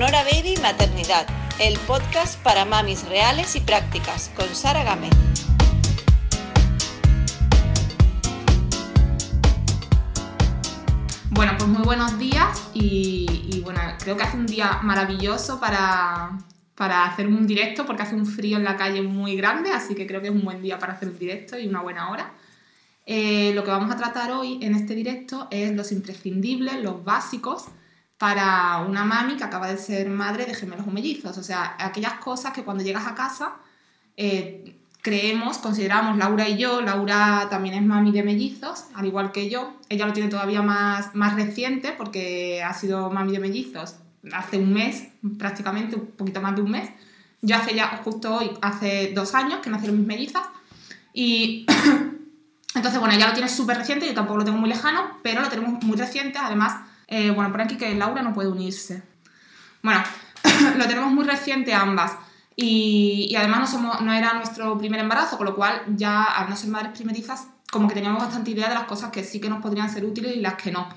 Sonora Baby Maternidad, el podcast para mamis reales y prácticas, con Sara Gámez. Bueno, pues muy buenos días y, bueno, creo que hace un día maravilloso para, para hacer un directo porque hace un frío en la calle muy grande, así que creo que es un buen día para hacer un directo y una buena hora. Eh, lo que vamos a tratar hoy en este directo es los imprescindibles, los básicos para una mami que acaba de ser madre de gemelos o mellizos. O sea, aquellas cosas que cuando llegas a casa eh, creemos, consideramos, Laura y yo, Laura también es mami de mellizos, al igual que yo. Ella lo tiene todavía más, más reciente porque ha sido mami de mellizos hace un mes, prácticamente, un poquito más de un mes. Yo hace ya, justo hoy, hace dos años que nacieron mis mellizas. Y entonces, bueno, ella lo tiene súper reciente, yo tampoco lo tengo muy lejano, pero lo tenemos muy reciente, además eh, bueno, por aquí que Laura no puede unirse. Bueno, lo tenemos muy reciente ambas. Y, además no, somos, no era nuestro primer embarazo, con lo cual ya al no ser madres primerizas, como que teníamos bastante idea de las cosas que sí que nos podrían ser útiles y las que no.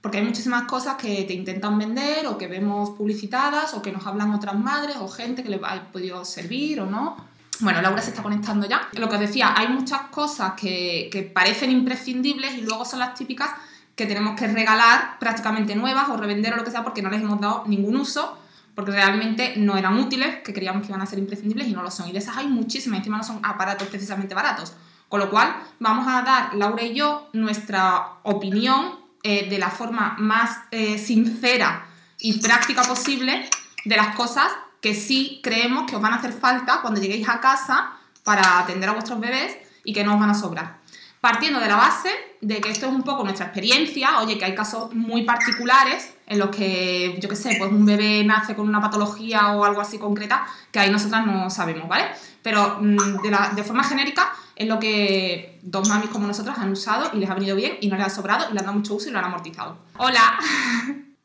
Porque hay muchísimas cosas que te intentan vender o que vemos publicitadas o que nos hablan otras madres o gente que les ha podido servir o no. Bueno, Laura se está conectando ya. Lo que os decía, hay muchas cosas que, que parecen imprescindibles y luego son las típicas que tenemos que regalar prácticamente nuevas o revender o lo que sea porque no les hemos dado ningún uso, porque realmente no eran útiles, que creíamos que iban a ser imprescindibles y no lo son. Y de esas hay muchísimas, encima no son aparatos precisamente baratos. Con lo cual, vamos a dar, Laura y yo, nuestra opinión eh, de la forma más eh, sincera y práctica posible de las cosas que sí creemos que os van a hacer falta cuando lleguéis a casa para atender a vuestros bebés y que no os van a sobrar partiendo de la base de que esto es un poco nuestra experiencia, oye, que hay casos muy particulares en los que, yo qué sé, pues un bebé nace con una patología o algo así concreta, que ahí nosotras no sabemos, ¿vale? Pero mm, de, forma genérica es lo que dos mamis como nosotras han usado y les ha venido bien y no les ha sobrado y les han dado mucho uso y lo han amortizado. ¡Hola!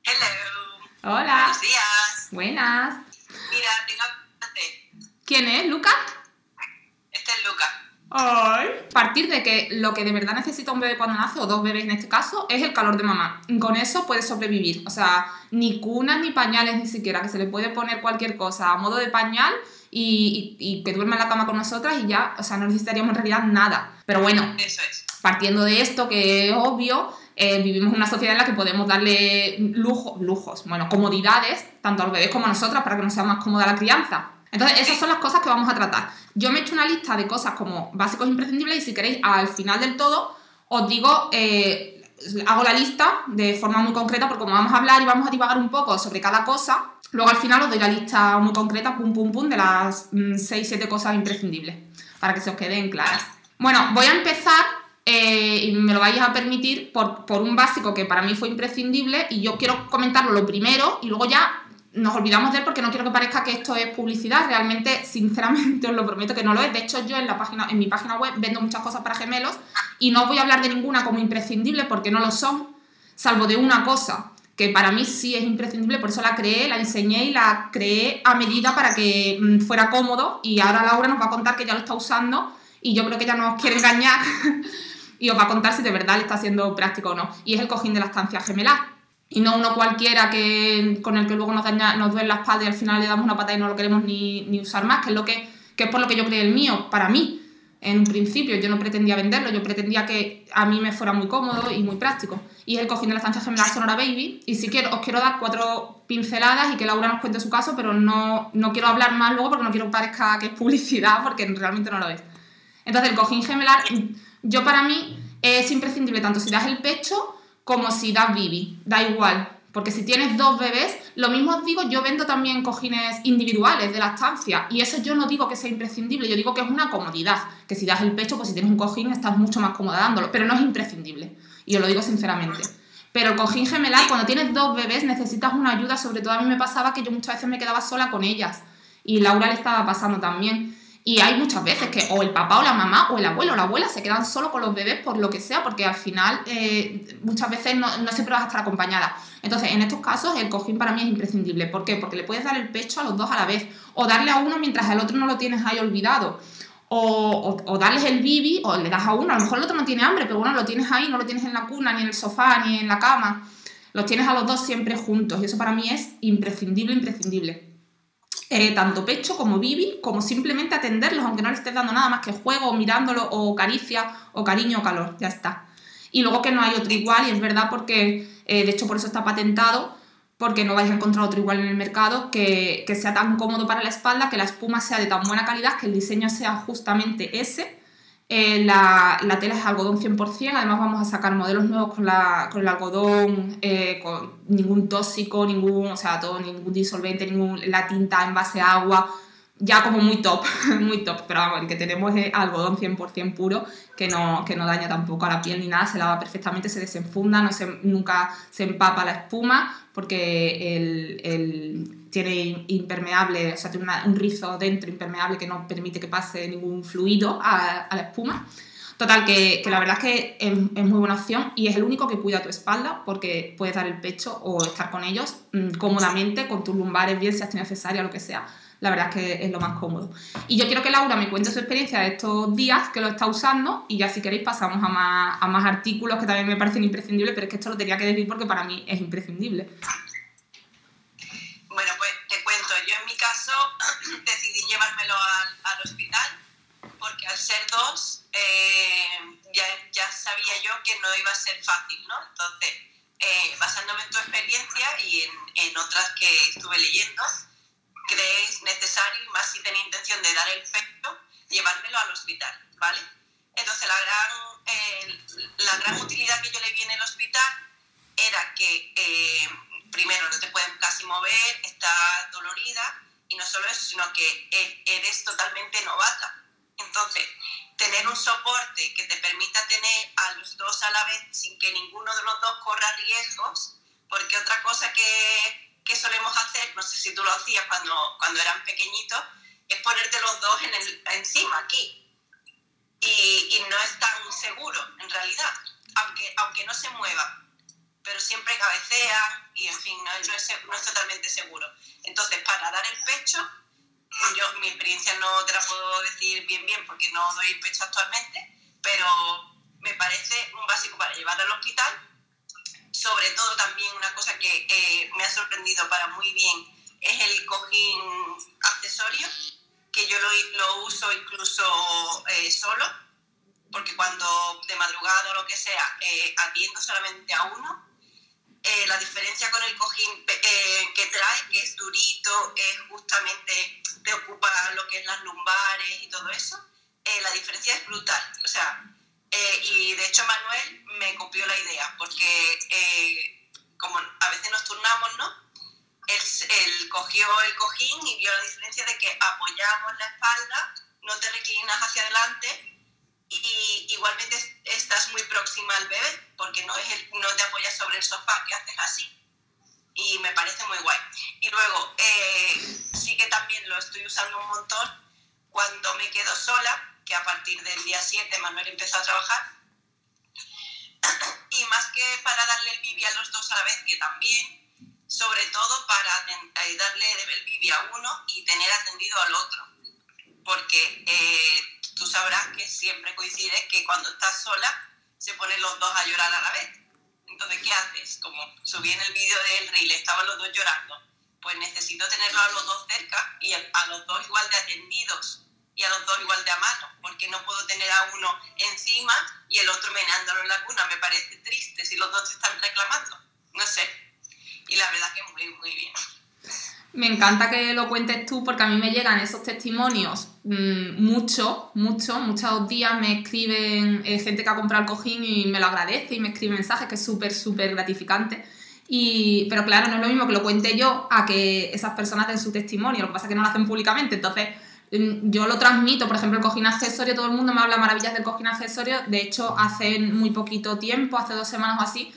Hello. Hola. Buenos días. Buenas. Mira, tengo... ¿Quién es? ¿Luca? Este es Luca. Ay. Partir de que lo que de verdad necesita un bebé cuando nace, o dos bebés en este caso, es el calor de mamá. Con eso puede sobrevivir. O sea, ni cunas ni pañales ni siquiera, que se le puede poner cualquier cosa a modo de pañal y, que duerma en la cama con nosotras y ya, o sea, no necesitaríamos en realidad nada. Pero bueno, eso es. partiendo de esto, que es obvio, eh, vivimos en una sociedad en la que podemos darle lujo, lujos, bueno, comodidades, tanto a los bebés como a nosotras, para que nos sea más cómoda la crianza. Entonces, esas son las cosas que vamos a tratar. Yo me he hecho una lista de cosas como básicos imprescindibles y si queréis, al final del todo, os digo, eh, hago la lista de forma muy concreta porque como vamos a hablar y vamos a divagar un poco sobre cada cosa, luego al final os doy la lista muy concreta, pum, pum, pum, de las 6-7 mm, cosas imprescindibles, para que se os queden claras. Bueno, voy a empezar eh, y me lo vais a permitir por, por, un básico que para mí fue imprescindible y yo quiero comentarlo lo primero y luego ya nos olvidamos de él porque no quiero que parezca que esto es publicidad. Realmente, sinceramente, os lo prometo que no lo es. De hecho, yo en, la página, en mi página web vendo muchas cosas para gemelos y no voy a hablar de ninguna como imprescindible porque no lo son, salvo de una cosa que para mí sí es imprescindible, por eso la creé, la enseñé y la creé a medida para que mm, fuera cómodo y ahora Laura nos va a contar que ya lo está usando y yo creo que ella nos quiere engañar y os va a contar si de verdad le está siendo práctico o no. Y es el cojín de la estancia gemelar y no uno cualquiera que, con el que luego nos, daña, nos duele la espalda y al final le damos una pata y no lo queremos ni, ni usar más, que es, lo que, que es por lo que yo creé el mío, para mí. En un principio yo no pretendía venderlo, yo pretendía que a mí me fuera muy cómodo y muy práctico. Y es el cojín de la estancia gemelar Sonora Baby. Y si quiero, os quiero dar cuatro pinceladas y que Laura nos cuente su caso, pero no, no quiero hablar más luego porque no quiero que parezca que es publicidad, porque realmente no lo es. Entonces el cojín gemelar, yo para mí es imprescindible tanto si das el pecho como si das bibi, da igual. Porque si tienes dos bebés, lo mismo os digo, yo vendo también cojines individuales de la estancia y eso yo no digo que sea imprescindible, yo digo que es una comodidad, que si das el pecho, pues si tienes un cojín estás mucho más cómoda dándolo, pero no es imprescindible y os lo digo sinceramente. Pero el cojín gemelar, cuando tienes dos bebés necesitas una ayuda, sobre todo a mí me pasaba que yo muchas veces me quedaba sola con ellas y Laura le estaba pasando también. Y hay muchas veces que o el papá o la mamá o el abuelo o la abuela se quedan solo con los bebés por lo que sea, porque al final eh, muchas veces no, siempre vas a estar acompañada. Entonces, en estos casos, el cojín para mí es imprescindible. ¿Por qué? Porque le puedes dar el pecho a los dos a la vez, o darle a uno mientras el otro no lo tienes ahí olvidado. O, o, darles el bibi, o le das a uno, a lo mejor el otro no tiene hambre, pero bueno, lo tienes ahí, no lo tienes en la cuna, ni en el sofá, ni en la cama. los tienes a los dos siempre juntos y eso para mí es imprescindible, imprescindible. Eh, tanto pecho como bibi, como simplemente atenderlos, aunque no le estés dando nada más que juego, mirándolo, o caricia, o cariño, o calor, ya está. Y luego que no hay otro igual, y es verdad porque, eh, de hecho por eso está patentado, porque no vais a encontrar otro igual en el mercado que, que, sea tan cómodo para la espalda, que la espuma sea de tan buena calidad, que el diseño sea justamente ese eh, la, tela es algodón 100%, además vamos a sacar modelos nuevos con, la, con el algodón, eh, con ningún tóxico, ningún, o sea, todo, ningún disolvente, ningún, la tinta en base a agua, ya como muy top, muy top, pero vamos, el que tenemos es algodón 100% puro, que no, que no daña tampoco a la piel ni nada, se lava perfectamente, se desenfunda, no se, nunca se empapa la espuma, porque el tiene impermeable, o sea, tiene un rizo dentro impermeable que no permite que pase ningún fluido a, la espuma. Total, que, que, la verdad es que es, muy buena opción y es el único que cuida tu espalda porque puedes dar el pecho o estar con ellos mm, cómodamente, con tus lumbares bien, si cesárea o lo que sea. La verdad es que es lo más cómodo. Y yo quiero que Laura me cuente su experiencia de estos días que lo está usando y ya si queréis pasamos a más, a más artículos que también me parecen imprescindibles, pero es que esto lo tenía que decir porque para mí es imprescindible. decidí llevármelo al, al, hospital porque al ser dos eh, ya, ya, sabía yo que no iba a ser fácil, ¿no? Entonces, eh, basándome en tu experiencia y en, en, otras que estuve leyendo, crees necesario, más si tenía intención de dar el pecho, llevármelo al hospital, ¿vale? Entonces, la gran, eh, la gran utilidad que yo le vi en el hospital era que, primero, no te pueden casi mover, estás dolorida, y no solo eso, sino que e-, eres totalmente novata. Entonces, tener un soporte que te permita tener a los dos a la vez sin que ninguno de los dos corra riesgos, porque otra cosa que, que solemos hacer, no sé si tú lo hacías cuando, cuando eran pequeñitos, es ponerte los dos en el, encima, aquí. Y, no es tan seguro, en realidad, aunque, aunque no se mueva pero siempre cabecea y, en fin, no, es, no es totalmente seguro. Entonces, para dar el pecho, yo mi experiencia no te la puedo decir bien bien porque no doy pecho actualmente, pero me parece un básico para llevar al hospital. Sobre todo también una cosa que eh, me ha sorprendido para muy bien es el cojín accesorio, que yo lo, lo uso incluso eh, solo, porque cuando de madrugada o lo que sea eh, atiendo solamente a uno, eh, la diferencia con el cojín eh, que trae, que es durito, es justamente te ocupa lo que es las lumbares y todo eso, eh, la diferencia es brutal. O sea, y de hecho Manuel me copió la idea, porque como a veces nos turnamos, ¿no? Él, él, cogió el cojín y vio la diferencia de que apoyamos la espalda, no te reclinas hacia adelante y igualmente estás muy próxima al bebé porque no, es no te apoyas sobre el sofá, que haces así. Y me parece muy guay. Y luego, eh, sí que también lo estoy usando un montón cuando me quedo sola, que a partir del día 7 Manuel empezó a trabajar. y más que para darle el bibi a los dos a la vez, que también, sobre todo para eh, darle el bibi a uno y tener atendido al otro. Porque eh, tú sabrás que siempre coincide que cuando estás sola se ponen los dos a llorar a la vez. Entonces, ¿qué haces? Como subí en el vídeo del reel, estaban los dos llorando, pues necesito tenerlos a los dos cerca y a los dos igual de atendidos y a los dos igual de a mano, porque no puedo tener a uno encima y el otro meneándolo en la cuna. Me parece triste si los dos te están reclamando. No sé. Y la verdad que muy, muy bien. Me encanta que lo cuentes tú porque a mí me llegan esos testimonios mmm, mucho, mucho. Muchos días me escriben eh, gente que ha comprado el cojín y me lo agradece y me escribe mensajes que es súper, súper gratificante. Y, pero claro, no es lo mismo que lo cuente yo a que esas personas den su testimonio. Lo que pasa es que no lo hacen públicamente. Entonces, mm, yo lo transmito. Por ejemplo, el cojín accesorio, todo el mundo me habla maravillas del cojín accesorio. De hecho, hace muy poquito tiempo, hace dos semanas o así,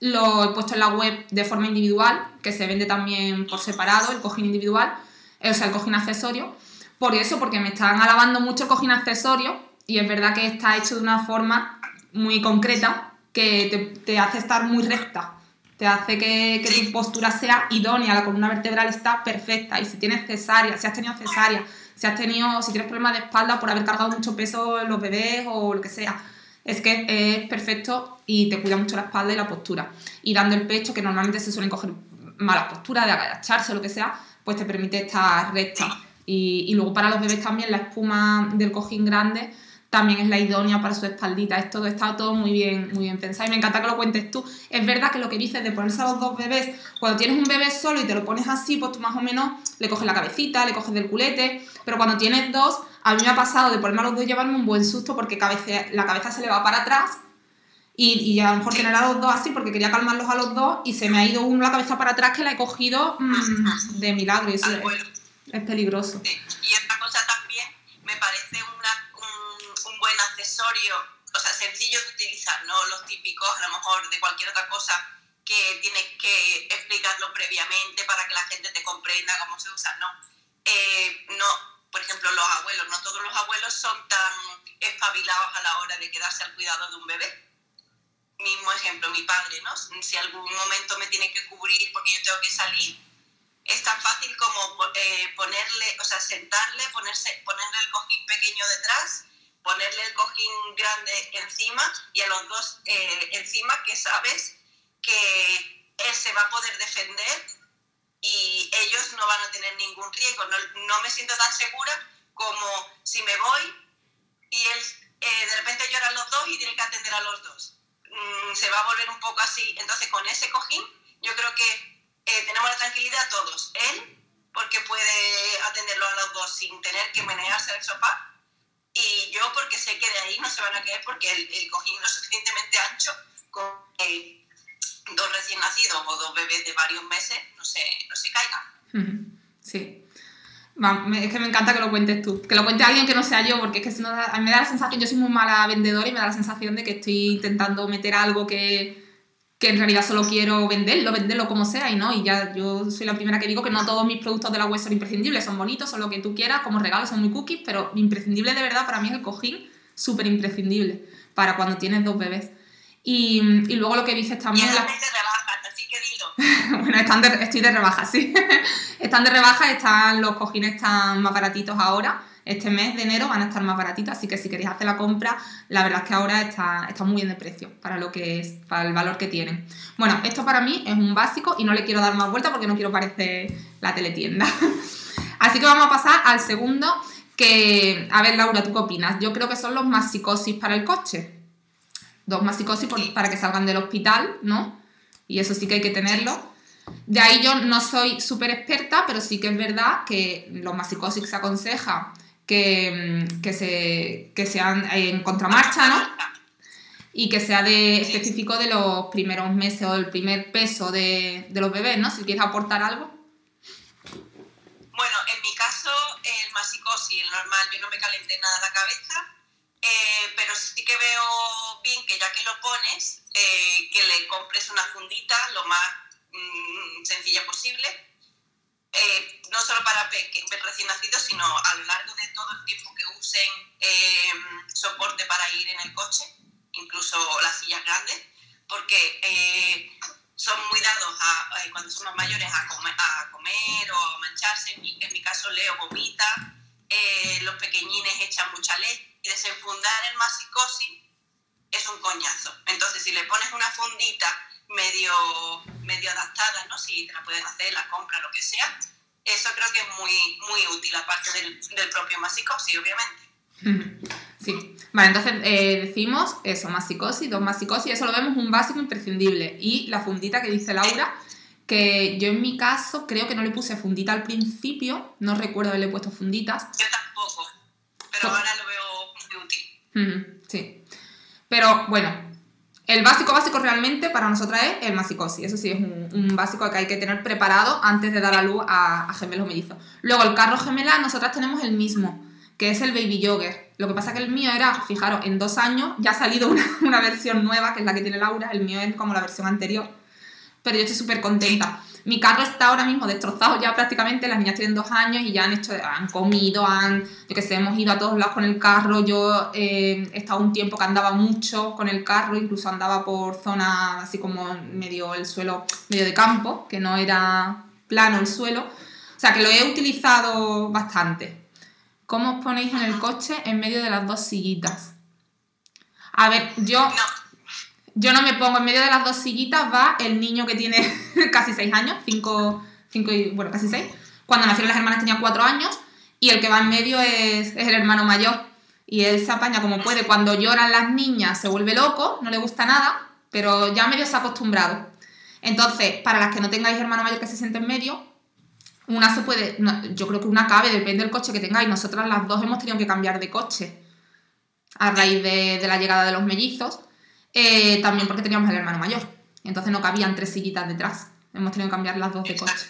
lo he puesto en la web de forma individual, que se vende también por separado, el cojín individual, o sea, el cojín accesorio. Por eso, porque me están alabando mucho el cojín accesorio y es verdad que está hecho de una forma muy concreta que te, hace estar muy recta. Te hace que, que, tu postura sea idónea, la columna vertebral está perfecta. Y si tienes cesárea, si has tenido cesárea, si has tenido, si tienes problemas de espalda por haber cargado mucho peso en los bebés o lo que sea, es que es perfecto y te cuida mucho la espalda y la postura. Y dando el pecho, que normalmente se suelen coger malas posturas, de agacharse o lo que sea, pues te permite estar recta. Y, y luego para los bebés también la espuma del cojín grande también es la idónea para su espaldita. Es todo, está todo muy bien, muy bien pensado y me encanta que lo cuentes tú. Es verdad que lo que dices de ponerse a los dos bebés, cuando tienes un bebé solo y te lo pones así, pues tú más o menos le coges la cabecita, le coges del culete, pero cuando tienes dos, a mí me ha pasado de ponerme a los dos y llevarme un buen susto porque la cabeza se le va para atrás y, y, a lo mejor tener a los dos así porque quería calmarlos a los dos y se me ha ido uno la cabeza para atrás que la he cogido mmm, de milagro y eso es, es, peligroso. Sí. Y otra cosa también me parece una, un, un, buen accesorio, o sea, sencillo de utilizar, no los típicos, a lo mejor de cualquier otra cosa que tienes que explicarlo previamente para que la gente te comprenda cómo se usa, no. Eh, no, por ejemplo, los abuelos, no todos los abuelos son tan espabilados a la hora de quedarse al cuidado de un bebé mismo ejemplo, mi padre, ¿no? Si algún momento me tiene que cubrir porque yo tengo que salir, es tan fácil como eh, ponerle, o sea, sentarle, ponerse, ponerle el cojín pequeño detrás, ponerle el cojín grande encima y a los dos eh, encima que sabes que él se va a poder defender y ellos no van a tener ningún riesgo. No, no me siento tan segura como si me voy y él eh, de repente lloran los dos y tiene que atender a los dos mmm, se va a volver un poco así. Entonces, con ese cojín, yo creo que eh, tenemos la tranquilidad todos. Él, porque puede atenderlo a los dos sin tener que menearse el sofá. Y yo, porque sé que de ahí no se van a caer porque el, el cojín no es suficientemente ancho con que dos recién nacidos o dos bebés de varios meses no se, no se caigan. Sí. Es que me encanta que lo cuentes tú, que lo cuente alguien que no sea yo, porque es que si no, a mí me da la sensación, yo soy muy mala vendedora y me da la sensación de que estoy intentando meter algo que, que en realidad solo quiero venderlo, venderlo como sea y no, y ya yo soy la primera que digo que no todos mis productos de la web son imprescindibles, son bonitos, son lo que tú quieras, como regalos son muy cookies, pero imprescindible de verdad para mí es el cojín, súper imprescindible para cuando tienes dos bebés. Y, y luego lo que dices también... Y la... así que dilo. bueno, están de, estoy de rebaja, sí. están de rebaja, están, los cojines están más baratitos ahora. Este mes de enero van a estar más baratitos, así que si queréis hacer la compra, la verdad es que ahora está, está muy bien de precio para lo que es, para el valor que tienen. Bueno, esto para mí es un básico y no le quiero dar más vuelta porque no quiero parecer la teletienda. así que vamos a pasar al segundo, que, a ver Laura, ¿tú qué opinas? Yo creo que son los masicosis para el coche. Dos masicosis para que salgan del hospital, ¿no? Y eso sí que hay que tenerlo. De ahí yo no soy súper experta, pero sí que es verdad que los masicosis se aconseja que, que, se, que sean en contramarcha, ¿no? Y que sea de, específico de los primeros meses o del primer peso de, de los bebés, ¿no? Si quieres aportar algo. Bueno, en mi caso, el masicosis, el normal, yo no me calenté nada la cabeza, eh, pero sí que veo bien que ya que lo pones, eh, que le compres una fundita lo más mmm, sencilla posible, eh, no solo para recién nacidos, sino a lo largo de todo el tiempo que usen eh, soporte para ir en el coche, incluso las sillas grandes, porque eh, son muy dados a, cuando son más mayores a comer, a comer o a mancharse. En mi, en mi caso, Leo vomita, los pequeñines echan mucha leche y desenfundar el masicosis es un coñazo. Entonces, si le pones una fundita medio, medio adaptada, ¿no? Si te la pueden hacer, la compra, lo que sea. Eso creo que es muy, muy útil, aparte del, del propio masicosis, obviamente. Sí. Vale, entonces eh, decimos eso, masicosis, dos masicosis, eso lo vemos un básico imprescindible. Y la fundita que dice Laura, que yo en mi caso creo que no le puse fundita al principio, no recuerdo haberle puesto funditas. Yo tampoco, pero ahora lo. Sí. Pero bueno, el básico básico realmente para nosotras es el masicosis. Eso sí, es un, básico que hay que tener preparado antes de dar a luz a, gemelos mellizos. Luego, el carro gemelar, nosotras tenemos el mismo, que es el baby jogger. Lo que pasa que el mío era, fijaros, en dos años ya ha salido una, una versión nueva, que es la que tiene Laura. El mío es como la versión anterior. Pero yo estoy súper contenta. Mi carro está ahora mismo destrozado ya prácticamente, las niñas tienen dos años y ya han hecho, han comido, han, yo que sé, hemos ido a todos lados con el carro, yo eh, he estado un tiempo que andaba mucho con el carro, incluso andaba por zonas así como medio el suelo, medio de campo, que no era plano el suelo, o sea que lo he utilizado bastante. ¿Cómo os ponéis en el coche en medio de las dos sillitas? A ver, yo, No, yo no me pongo en medio de las dos sillitas, va el niño que tiene casi seis años, cinco, cinco y, bueno, casi seis. Cuando nacieron las hermanas tenía cuatro años y el que va en medio es, es el hermano mayor. Y él se apaña como puede. Cuando lloran las niñas se vuelve loco, no le gusta nada, pero ya medio se ha acostumbrado. Entonces, para las que no tengáis hermano mayor que se siente en medio, una se puede, yo creo que una cabe, depende del coche que tengáis. Nosotras las dos hemos tenido que cambiar de coche a raíz de, de la llegada de los mellizos, eh, también porque teníamos el hermano mayor. Entonces no cabían tres sillitas detrás. Hemos tenido que cambiar las dos de coche.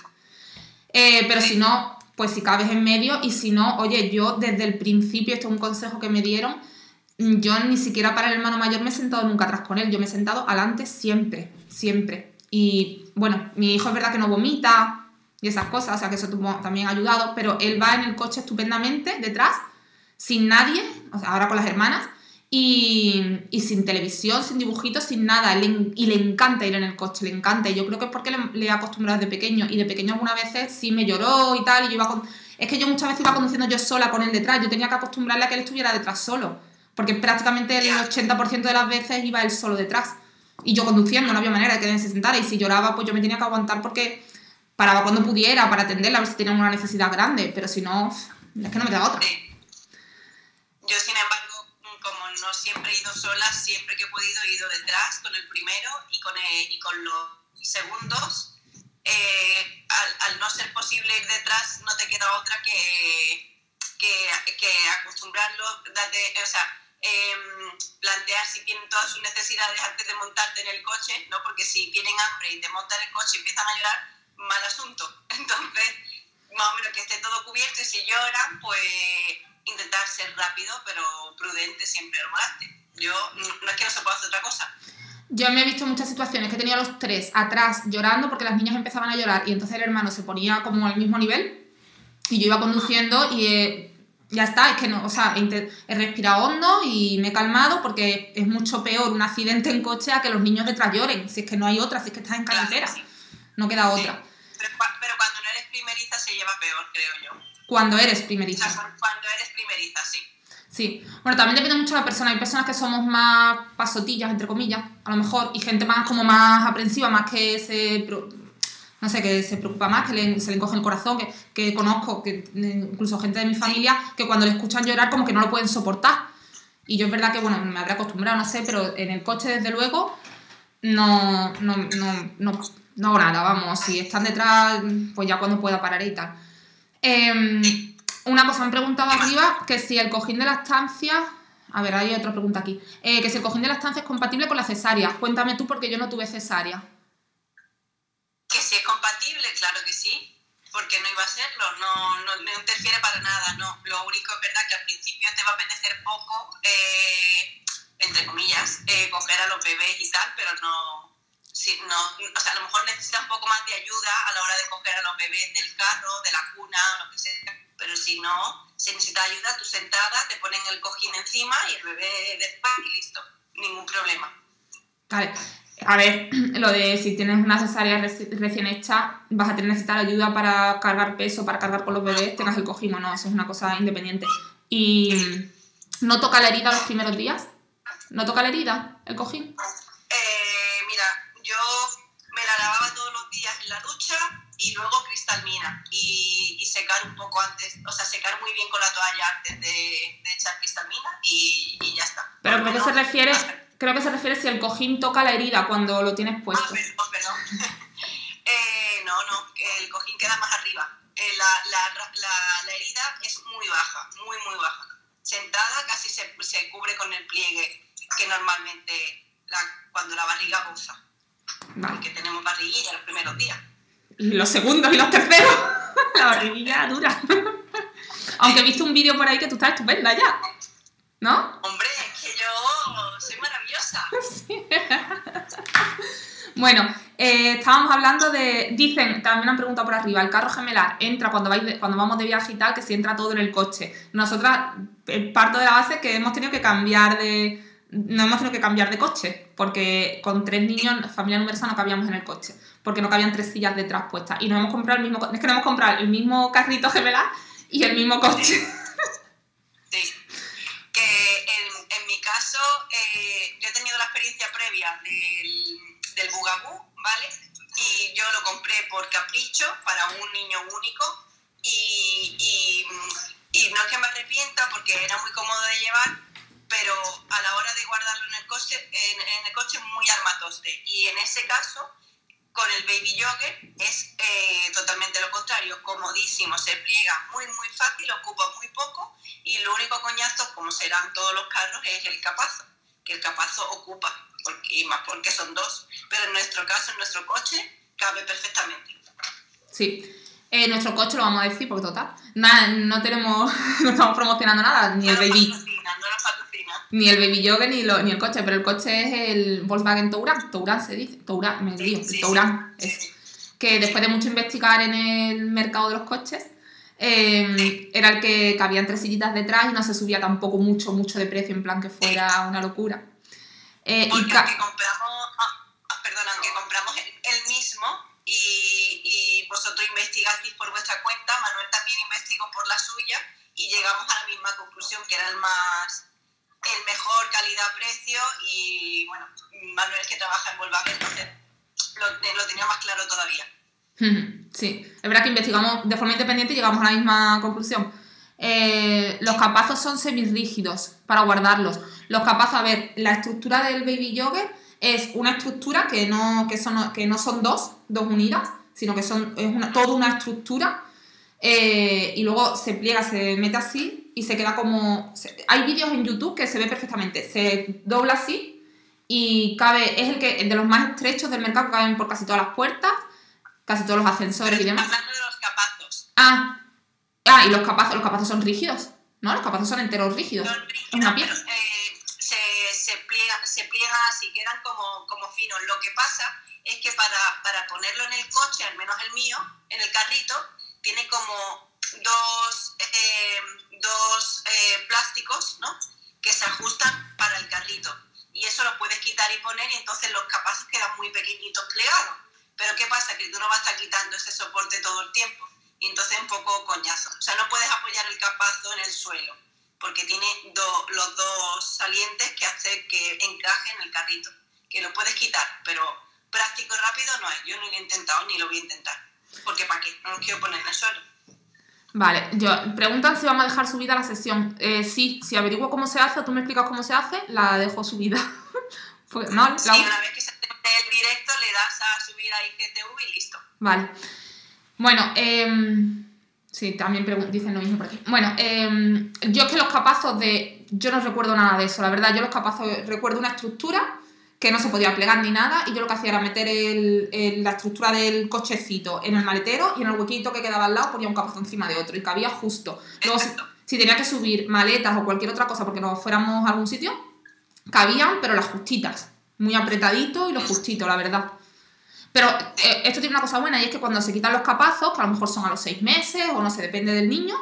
Eh, pero si no, pues si cabes en medio y si no, oye, yo desde el principio, esto es un consejo que me dieron, yo ni siquiera para el hermano mayor me he sentado nunca atrás con él, yo me he sentado adelante siempre, siempre. Y bueno, mi hijo es verdad que no vomita y esas cosas, o sea que eso también ha ayudado, pero él va en el coche estupendamente detrás, sin nadie, o sea, ahora con las hermanas, y, y sin televisión, sin dibujitos, sin nada. Le y le encanta ir en el coche, le encanta. Y yo creo que es porque le, le he acostumbrado desde pequeño. Y de pequeño algunas veces sí me lloró y tal. Y yo iba con... Es que yo muchas veces iba conduciendo yo sola con él detrás. Yo tenía que acostumbrarle a que él estuviera detrás solo. Porque prácticamente el 80% de las veces iba él solo detrás. Y yo conduciendo, no había manera de que él se sentara. Y si lloraba, pues yo me tenía que aguantar porque paraba cuando pudiera para atenderla, a ver si tenía una necesidad grande. Pero si no, es que no me queda otra. Yo, sin embargo, no siempre he ido sola, siempre que he podido he ido detrás con el primero y con, el- y con los segundos. Eh, al, al no ser posible ir detrás, no te queda otra que, que, que acostumbrarlo, date- o sea, em, plantear si tienen todas sus necesidades antes de montarte en el coche, ¿no? Porque si tienen hambre y te montan el coche y empiezan a llorar, mal asunto. Entonces, más o menos que esté todo cubierto y si lloran, pues intentar ser rápido, pero prudente siempre al volante. Yo, mm, no es que no se pueda hacer otra cosa. Yo me he visto muchas situaciones que he tenido a los tres atrás llorando porque las niñas empezaban a llorar y entonces el hermano se ponía como al mismo nivel y yo iba conduciendo y eh, ya está, es que no, o sea, he, respirado hondo y me he calmado porque es mucho peor un accidente en coche a que los niños detrás lloren, si es que no hay otra, si es que estás en carretera, sí. no queda Sí. otra. Pero, cua- pero cuando no eres primeriza se lleva peor, creo yo. Cuando eres O primeriza. sea, cuando eres primeriza, sí. Sí, bueno, también depende mucho de la persona. Hay personas que somos más pasotillas, entre comillas, a lo mejor, y gente más como más aprensiva, más que se, no sé, que se preocupa más, que le- se le encoge el corazón, que, que conozco, que eh, incluso gente de mi familia, que cuando le escuchan llorar como que no lo pueden soportar. Y yo es verdad que, bueno, me habré acostumbrado, no sé, pero en el coche, desde luego, no, no, no, no, no hago nada, vamos. Si están detrás, pues ya cuando pueda parar y tal. Em, una cosa, han preguntado arriba que si el cojín de la estancia. A ver, hay otra pregunta aquí. Eh, que si el cojín de la estancia es compatible con la cesárea. Cuéntame tú porque yo no tuve cesárea. Que si es compatible, claro que sí, porque no iba a serlo, no, no, no interfiere para nada, no. Lo único es verdad que al principio te va a apetecer poco, eh, entre comillas, eh, coger a los bebés y tal, pero no, sí, no, o sea, a lo mejor necesita un poco más de ayuda a la hora de coger a los bebés del carro, de la cuna, o lo que sea, pero si no, si necesita ayuda, tú sentada, te ponen el cojín encima y el bebé después y listo, ningún problema. Vale. A ver, lo de si tienes una cesárea reci- recién hecha, vas a tener necesitar ayuda para cargar peso, para cargar con los bebés, tengas el cojín o no, eso es una cosa independiente. Y no toca la herida los primeros días. ¿No toca la herida el cojín? Eh, mira, yo me la lavaba todos los días en la ducha y luego cristalmina y, y secar un poco antes, o sea, secar muy bien con la toalla antes de, de echar cristalmina y, y ya está. Pero creo que se refiere, ah, creo que se refiere si el cojín toca la herida cuando lo tienes Ah, puesto. perdón, perdón. Eh, no, no, el cojín queda más arriba. Eh, la, la, la, la herida es muy baja, muy, muy baja. Sentada casi se, se cubre con el pliegue que normalmente cuando la barriga goza, Vale. porque tenemos barriguilla los primeros días. Y los segundos y los terceros. la barriguilla dura. Aunque he visto un vídeo por ahí que tú estás estupenda ya. ¿No? Hombre, es que yo soy maravillosa. Bueno, eh, estábamos hablando de. Dicen, también han preguntado por arriba, el carro gemelar entra cuando, vais de- cuando vamos de viaje y tal, que si entra todo en el coche. Nosotras eh, parto de la base que hemos tenido que cambiar de. No hemos tenido que cambiar de coche, porque con tres niños, familia numerosa, no cabíamos en el coche, porque no cabían tres sillas detrás puestas. Y no hemos comprado el mismo. Es que no hemos comprado el mismo carrito gemelar y el mismo coche. Sí. Que en, en mi caso, eh, yo he tenido la experiencia previa del, del Bugaboo, ¿vale? Y yo lo compré por capricho para un niño único y, y, y no es que me arrepienta porque era muy cómodo de llevar, pero a la hora de guardarlo en el coche, en, en el coche muy armatoste. Y en ese caso, con el Baby Jogger es eh, totalmente lo contrario, comodísimo, se pliega muy muy fácil, ocupa muy poco y lo único coñazo, como serán todos los carros, es el capazo, que el capazo ocupa, porque, y más porque son dos, pero en nuestro caso, en nuestro coche, cabe perfectamente. Sí. Eh, nuestro coche lo vamos a decir porque total. Nada, no tenemos, no estamos promocionando nada, ni el no nos baby, patrocina, no. Ni el baby jogger ni, lo- ni el coche, pero el coche es el Volkswagen Touran, Touran se dice, Touran, me lío, sí. Touran, Sí, es- que después de mucho investigar en el mercado de los coches, eh, era el que cabían tres sillitas detrás y no se subía tampoco mucho, mucho de precio, en plan que fuera una locura. Eh, y Porque ca- aunque compramos, ah, ah, perdón, aunque compramos el, el mismo y, y vosotros investigasteis por vuestra cuenta, Manuel también investigó por la suya y llegamos a la misma conclusión, que era el más el mejor calidad-precio y bueno, Manuel que trabaja en Volkswagen, entonces lo, tenía más claro todavía. Sí, es verdad que investigamos de forma independiente y llegamos a la misma conclusión. Eh, los capazos son semirrígidos para guardarlos. Los capazos, a ver, la estructura del baby jogger es una estructura que no, que son, que no son dos, dos unidas, sino que son, es una, toda una estructura eh, y luego se pliega, se mete así y se queda como... hay vídeos en YouTube que se ve perfectamente. Se dobla así y cabe, es el que de los más estrechos del mercado caben por casi todas las puertas, casi todos los ascensores y demás. Hablando de los capazos, Ah, ah, y los capazos, los capazos son rígidos, ¿no? Los capazos son enteros rígidos. Es una rígidos, pieza. pero eh, se, se, pliega- se pliegan así, quedan como, como finos. Lo que pasa es que para, para ponerlo en el coche, al menos el mío, en el carrito, tiene como dos, eh, dos eh, plásticos, ¿no? Que se ajustan para el carrito. Y eso lo puedes quitar y poner y entonces los capazos quedan muy pequeñitos plegados. Pero ¿qué pasa? Que tú no vas a estar quitando ese soporte todo el tiempo. Y entonces es un poco coñazo. O sea, no puedes apoyar el capazo en el suelo porque tiene do- los dos salientes que hacen que encaje en el carrito. Que lo puedes quitar, pero práctico y rápido no es. Yo no lo he intentado ni lo voy a intentar. Porque ¿para qué? No lo quiero poner en el suelo. Vale, yo, preguntan si vamos a dejar subida la sesión. Eh, sí, si averiguo cómo se hace o tú me explicas cómo se hace, la dejo subida. Pues, ¿no? La- Sí, una vez que se el directo le das a subir a IGTV y listo. Vale. Bueno, em, sí, también dicen lo mismo por aquí. Bueno, em, yo es que los capazos de... Yo no recuerdo nada de eso, la verdad. Yo los capazos recuerdo una estructura que no se podía plegar ni nada y yo lo que hacía era meter el- el- la estructura del cochecito en el maletero y en el huequito que quedaba al lado ponía un capazo encima de otro y cabía justo. Luego, si tenía que subir maletas o cualquier otra cosa porque nos fuéramos a algún sitio, cabían, pero las justitas. Muy apretadito y lo justito, la verdad. Pero eh, esto tiene una cosa buena y es que cuando se quitan los capazos, que a lo mejor son a los seis meses o no sé, depende del niño,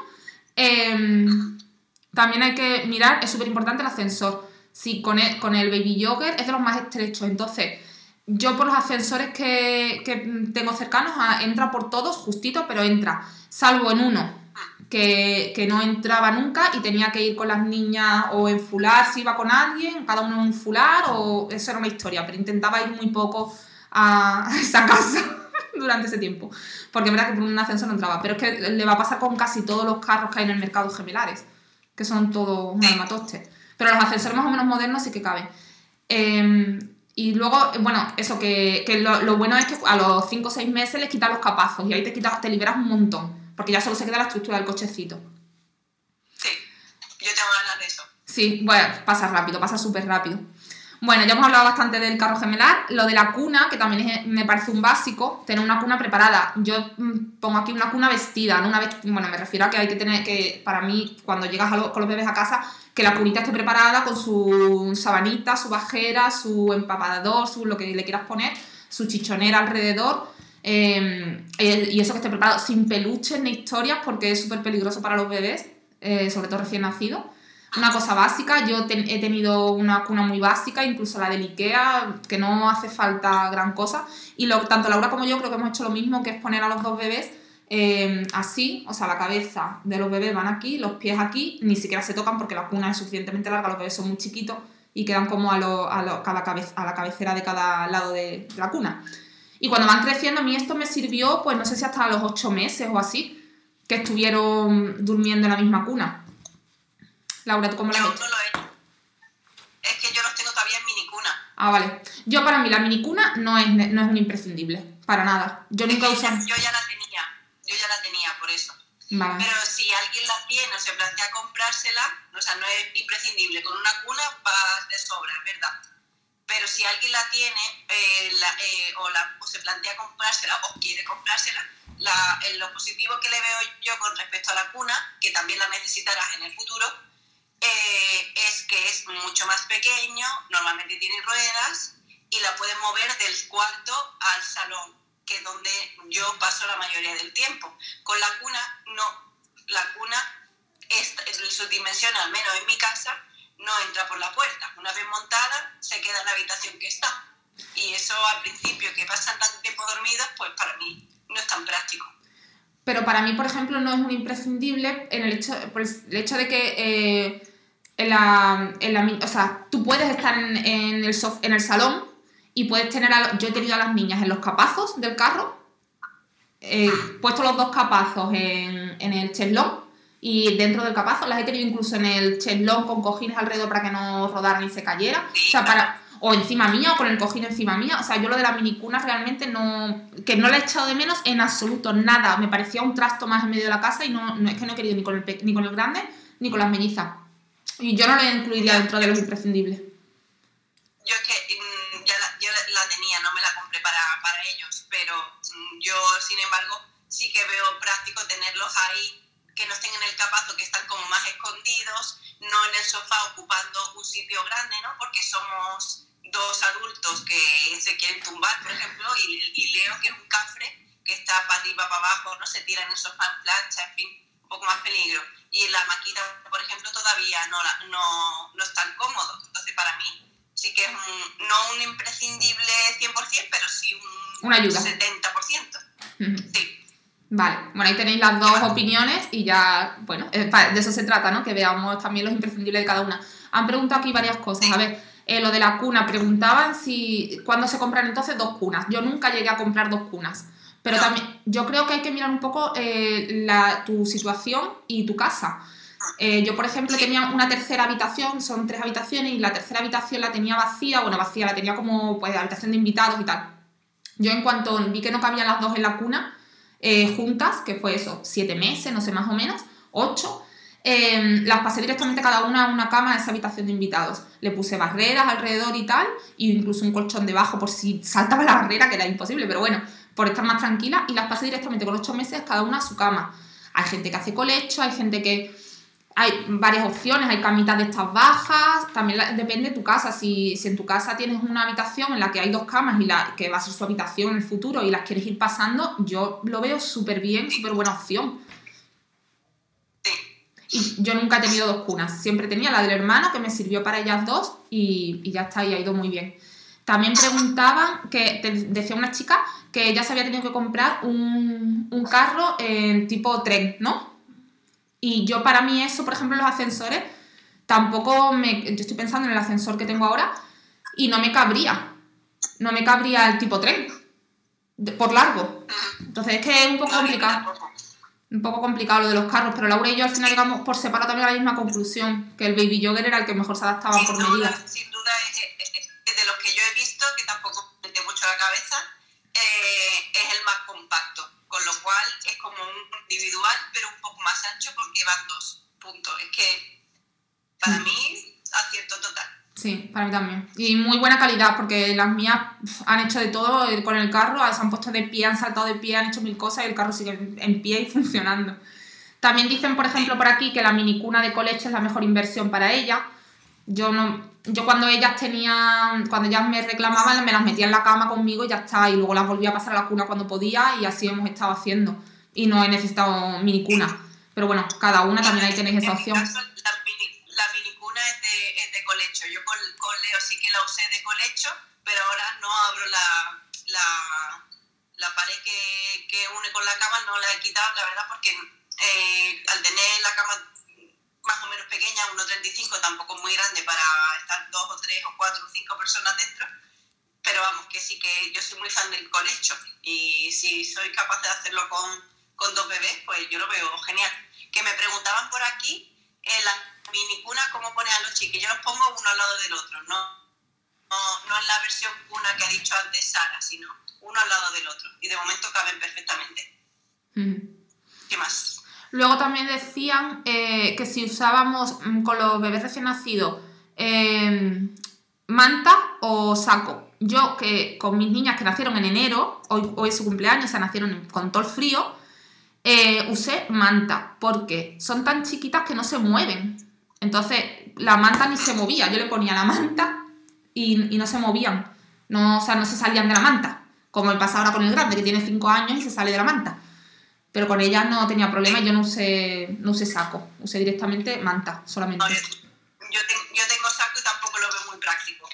em, también hay que mirar, es súper importante el ascensor. Si con el, con el baby jogger es de los más estrechos, entonces yo por los ascensores que, que tengo cercanos a- entra por todos justito, pero entra, salvo en uno que, que no entraba nunca y tenía que ir con las niñas o en fular si iba con alguien, cada uno en un fular o eso era una historia, pero intentaba ir muy poco a esa casa durante ese tiempo, porque es verdad que por un ascensor no entraba, pero es que le va a pasar con casi todos los carros que hay en el mercado gemelares, que son todos un armatoste, pero los ascensores más o menos modernos sí que caben. Eh, y luego, bueno, eso que, que lo, lo bueno es que a los 5 o 6 meses les quitas los capazos y ahí te, quitas, te liberas un montón, porque ya solo se queda la estructura del cochecito. Sí, yo tengo ganas de eso. Sí, bueno, pasa rápido, pasa súper rápido. Bueno, ya hemos hablado bastante del carro gemelar. Lo de la cuna, que también me parece un básico, tener una cuna preparada. Yo mm, pongo aquí una cuna vestida, no una Bueno, me refiero a que hay que tener que, para mí, cuando llegas a con los bebés a casa, que la cunita esté preparada con su sabanita, su bajera, su empapador, su lo que le quieras poner, su chichonera alrededor. el- y eso que esté preparado sin peluches ni historias, porque es súper peligroso para los bebés, eh, sobre todo recién nacidos una cosa básica. Yo he tenido una cuna muy básica, incluso la del IKEA, que no hace falta gran cosa. Y lo, tanto Laura como yo creo que hemos hecho lo mismo, que es poner a los dos bebés eh, así, o sea, la cabeza de los bebés van aquí, los pies aquí, ni siquiera se tocan porque la cuna es suficientemente larga, los bebés son muy chiquitos y quedan como a, lo, a, lo, cada cabeza, a la cabecera de cada lado de, la cuna. Y cuando van creciendo, a mí esto me sirvió, pues no sé si hasta los ocho meses o así, que estuvieron durmiendo en la misma cuna. Laura, ¿tú cómo lo has hecho? No lo he hecho. Es que yo los tengo todavía en minicuna. Ah, vale. Yo para mí la minicuna no es, no es un imprescindible, para nada. Yo nunca usé... Yo ya la tenía, yo ya la tenía por eso. Pero si alguien la tiene o se plantea comprársela, o sea, no es imprescindible. Con una cuna va de sobra, es verdad. Pero si alguien la tiene eh, eh, o, la, o se plantea comprársela o quiere comprársela, la, lo positivo que le veo yo con respecto a la cuna, que también la necesitarás en el futuro, eh, es que es mucho más pequeño, normalmente tiene ruedas y la puedes mover del cuarto al salón que es donde yo paso la mayoría del tiempo. Con la cuna, no. La cuna, es, su dimensión, al menos en mi casa, no entra por la puerta. Una vez montada, se queda en la habitación que está. Y eso al principio, que pasan tanto tiempo dormidos, pues para mí no es tan práctico. Pero para mí, por ejemplo, no es un imprescindible en el hecho, por el hecho de que eh, en la, en la, o sea, tú puedes estar en, el, en el salón y puedes tener, a, yo he tenido a las niñas en los capazos del carro, he puesto los dos capazos en, en el cheslón y dentro del capazo las he tenido incluso en el cheslón con cojines alrededor para que no rodaran y se cayera. O sea, para, o encima mía o con el cojín encima mía. O sea, yo lo de la minicuna realmente no. que no la he echado de menos en absoluto, nada. Me parecía un trasto más en medio de la casa y no, no es que no he querido ni con el, ni con el grande ni con las mellizas. Y yo no lo incluiría dentro de los imprescindibles. Yo es que la tenía, no me la compré para, para ellos, pero mm, yo, sin embargo, sí que veo práctico tenerlos ahí, que no estén en el capazo, que están como más escondidos, no en el sofá ocupando un sitio grande, ¿no? Porque somos dos adultos que se quieren tumbar, por ejemplo, y, y Leo, que es un cafre, que está para arriba, para abajo, no se tira en sofá en plancha, en fin, un poco más peligro. Y la maquita, por ejemplo, todavía no, no, no es tan cómodo. Entonces, para mí, sí que es un, no un imprescindible 100%, pero sí un Una ayuda. 70%. Sí. Vale, bueno, ahí tenéis las dos opiniones y ya, bueno, eh, de eso se trata, ¿no? Que veamos también los imprescindibles de cada una. Han preguntado aquí varias cosas. A ver, eh, lo de la cuna, preguntaban si cuándo se compran entonces dos cunas. Yo nunca llegué a comprar dos cunas. Pero también yo creo que hay que mirar un poco eh, la, tu situación y tu casa. Eh, yo, por ejemplo, tenía una tercera habitación, son tres habitaciones, y la tercera habitación la tenía vacía, bueno, vacía, la tenía como pues habitación de invitados y tal. Yo en cuanto vi que no cabían las dos en la cuna, juntas, que fue eso, siete meses, no sé más o menos, ocho, em, las pasé directamente cada una a una cama en esa habitación de invitados. Le puse barreras alrededor y tal, e incluso un colchón debajo por si saltaba la barrera, que era imposible, pero bueno, por estar más tranquila, y las pasé directamente con ocho meses cada una a su cama. Hay gente que hace colecho, hay gente que hay varias opciones, hay camitas de estas bajas, también depende de tu casa. Si, si, en tu casa tienes una habitación en la que hay dos camas y la que va a ser su habitación en el futuro y las quieres ir pasando, yo lo veo súper bien, súper buena opción. Y yo nunca he tenido dos cunas, siempre tenía la del hermano que me sirvió para ellas dos y, y ya está, y ha ido muy bien. También preguntaban, que decía una chica que ella se había tenido que comprar un, un carro en tipo tren, ¿no? Y yo para mí eso, por ejemplo, los ascensores, tampoco me... Yo estoy pensando en el ascensor que tengo ahora y no me cabría. No me cabría el tipo tren. por largo. Entonces es que es un poco complicado. Un poco complicado lo de los carros, pero Laura y yo al final llegamos por separado también a la misma conclusión, que el baby jogger era el que mejor se adaptaba por medida. Sin duda es, de los que yo he visto, que tampoco me mucho la cabeza, eh, es el más compacto con lo cual es como un individual, pero un poco más ancho porque van dos. Punto. Es que para mí, acierto total. Sí, para mí también. Y muy buena calidad, porque las mías han hecho de todo con el carro, se han puesto de pie, han saltado de pie, han hecho mil cosas y el carro sigue en pie y funcionando. También dicen, por ejemplo, por aquí que la minicuna de colecho es la mejor inversión para ella. Yo no, yo cuando ellas tenían, cuando ellas me reclamaban, me las metía en la cama conmigo y ya está, y luego las volvía a pasar a la cuna cuando podía y así hemos estado haciendo. Y no he necesitado mini cuna. Pero bueno, cada una también ahí tenéis esa opción. la, mini, cuna es de, es de, colecho. Yo con, con, Leo sí que la usé de colecho, pero ahora no abro la, la, la pared que, que, une con la cama, no la he quitado, la verdad, porque eh, al tener la cama más o menos pequeña, 1,35, tampoco muy grande para estar dos o tres o cuatro o cinco personas dentro, pero vamos, que sí que yo soy muy fan del colecho y si soy capaz de hacerlo con, con dos bebés, pues yo lo veo genial. Que me preguntaban por aquí, en la minicuna, ¿cómo pones a los chiquillos? Yo los pongo uno al lado del otro, no, no, no en la versión cuna que ha dicho antes Sara, sino uno al lado del otro. Y de momento caben perfectamente. ¿Qué más? Luego también decían eh, que si usábamos mm, con los bebés recién nacidos eh, manta o saco. Yo que con mis niñas que nacieron en enero, hoy, hoy es su cumpleaños, o sea, nacieron con todo el frío, eh, usé manta porque son tan chiquitas que no se mueven. Entonces la manta ni se movía. Yo le ponía la manta y, no se movían. No, o sea, no se salían de la manta. Como me pasa ahora con el grande, que tiene 5 años y se sale de la manta. Pero con ella no tenía problema, yo no usé, no usé saco, usé directamente manta solamente. No, yo, yo, ten- yo tengo saco y tampoco lo veo muy práctico.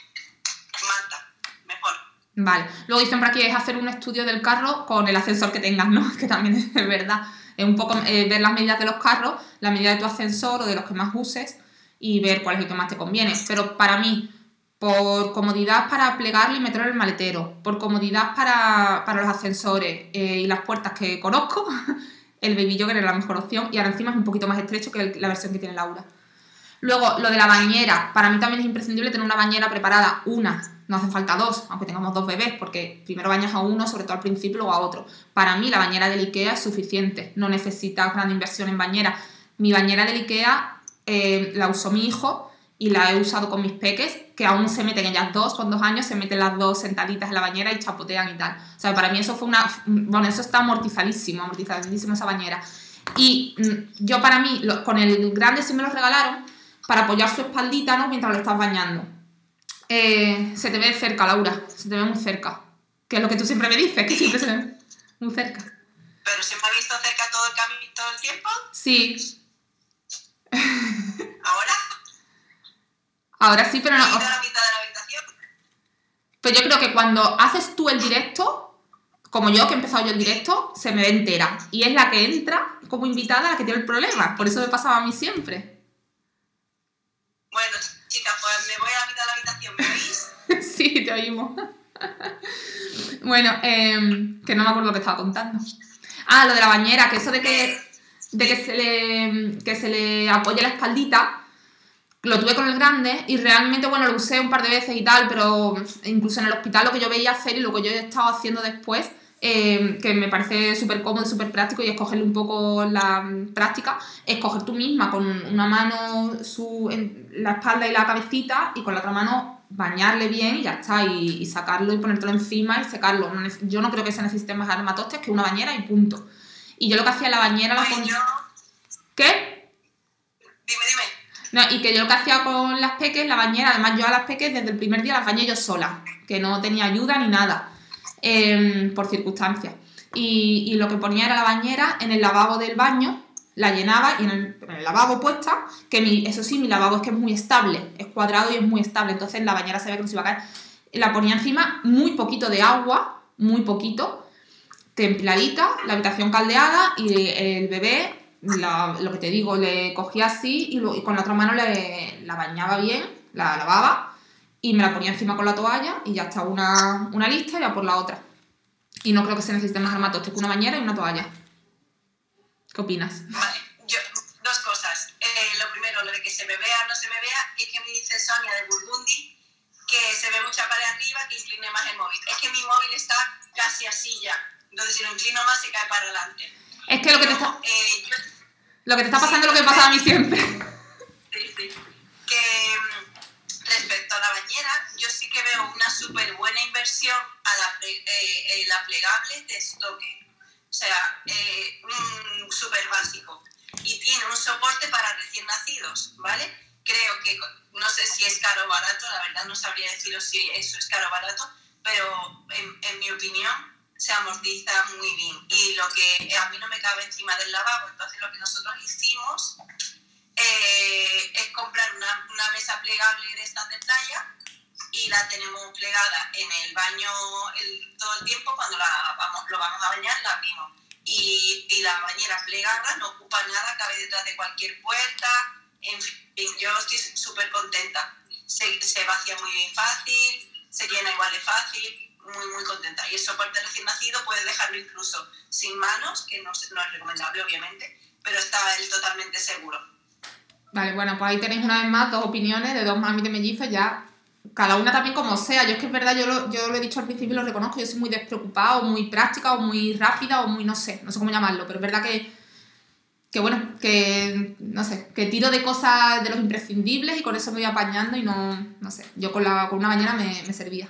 Manta. Vale. Luego dicen por aquí es hacer un estudio del carro con el ascensor que tengas, ¿no? Que también es verdad. Es un poco eh, ver las medidas de los carros, la medida de tu ascensor o de los que más uses y ver cuál es el que más te conviene. Pero para mí, por comodidad para plegarlo y meterlo en el maletero, por comodidad para, para los ascensores eh, y las puertas que conozco, el Baby Jogger era la mejor opción y ahora encima es un poquito más estrecho que la versión que tiene Laura. Luego, lo de la bañera. Para mí también es imprescindible tener una bañera preparada, una. No hace falta dos, aunque tengamos dos bebés, porque primero bañas a uno, sobre todo al principio, luego a otro. Para mí, la bañera del IKEA es suficiente. No necesitas gran inversión en bañera. Mi bañera del IKEA eh, la usó mi hijo y la he usado con mis peques, que aún se meten ellas dos, con dos años, se meten las dos sentaditas en la bañera y chapotean y tal. O sea, para mí eso fue una... Bueno, eso está amortizadísimo, amortizadísimo esa bañera. Y mm, yo para mí, con el grande sí me lo regalaron para apoyar su espaldita, ¿no? Mientras lo estás bañando. Eh, se te ve cerca, Laura, se te ve muy cerca. Que es lo que tú siempre me dices, que siempre se ve muy cerca. Pero se me ha visto cerca todo el camino, todo el tiempo. Sí, Ahora ahora sí, pero no. ido a la mitad de la habitación. Pero yo creo que cuando haces tú el directo, como yo que he empezado yo el directo, se me ve entera. Y es la que entra como invitada la que tiene el problema. Por eso me pasaba a mí siempre. Bueno, sí, te oímos. bueno, em, que no me acuerdo lo que estaba contando. Ah, lo de la bañera, que eso de que, de que, se, le, que se le apoye la espaldita, lo tuve con el grande y realmente, bueno, lo usé un par de veces y tal, pero incluso en el hospital lo que yo veía hacer y lo que yo he estado haciendo después, eh, que me parece súper cómodo y súper práctico y escogerle un poco la mm, práctica, es coger tú misma con una mano su, la espalda y la cabecita y con la otra mano bañarle bien y ya está, y, y sacarlo y ponértelo encima y secarlo. No yo no creo que se necesiten más armatostes que una bañera y punto. Y yo lo que hacía en la bañera la yo, ¿Qué? dime, dime. No, y que yo lo que hacía con las peques, la bañera, además yo a las peques desde el primer día las bañé yo sola, que no tenía ayuda ni nada, em, por circunstancias. Y, y lo que ponía era la bañera en el lavabo del baño, la llenaba y en el, lavabo puesta, que mi, eso sí, mi lavabo es que es muy estable, es cuadrado y es muy estable, entonces la bañera se ve que no se iba a caer. La ponía encima muy poquito de agua, muy poquito, templadita, la habitación caldeada y el bebé, la- lo que te digo, le cogía así y, lo- y con la otra mano le, la bañaba bien, la lavaba y me la ponía encima con la toalla y ya está una, una lista y ya por la otra. Y no creo que se necesiten más armatostes que una bañera y una toalla. ¿Qué opinas? Vale, yo, dos cosas. Eh, lo primero, lo de que se me vea o no se me vea, es que me dice Sonia de Burgundy que se ve mucha pared arriba, que incline más el móvil. Es que mi móvil está casi así ya. Entonces, si lo inclino más, se cae para adelante. Es que lo que te está, eh, yo- lo que te está pasando es lo que me pasa a mí siempre. Sí, sí. Que mm, respecto a la bañera, yo sí que veo una súper buena inversión a la, eh, eh, la plegable de estoque. O sea, eh, súper básico. Y tiene un soporte para recién nacidos, ¿vale? Creo que, no sé si es caro o barato, la verdad no sabría deciros si eso es caro o barato, pero en, en mi opinión se amortiza muy bien. Y lo que a mí no me cabe encima del lavabo, entonces lo que nosotros hicimos eh, es comprar una, una mesa plegable de estas de playa y la tenemos plegada en el baño el- todo el tiempo. Cuando la vamos, lo vamos a bañar, la abrimos. Y, y la bañera plegada no ocupa nada, cabe detrás de cualquier puerta. En fin, yo estoy súper contenta. Se, se vacía muy fácil, se llena igual de fácil, muy, muy contenta. Y el soporte recién nacido puede dejarlo incluso sin manos, que no, no es recomendable, obviamente, pero está él totalmente seguro. Vale, bueno, pues ahí tenéis una vez más dos opiniones de dos mami de mellizos ya. Cada una también como sea. Yo es que es verdad, yo lo, yo lo he dicho al principio y lo reconozco, yo soy muy despreocupada o muy práctica o muy rápida o muy no sé, no sé cómo llamarlo, pero es verdad que, que bueno, que no sé, que tiro de cosas de los imprescindibles y con eso me voy apañando y no, no sé, yo con, la, con una bañera me, servía.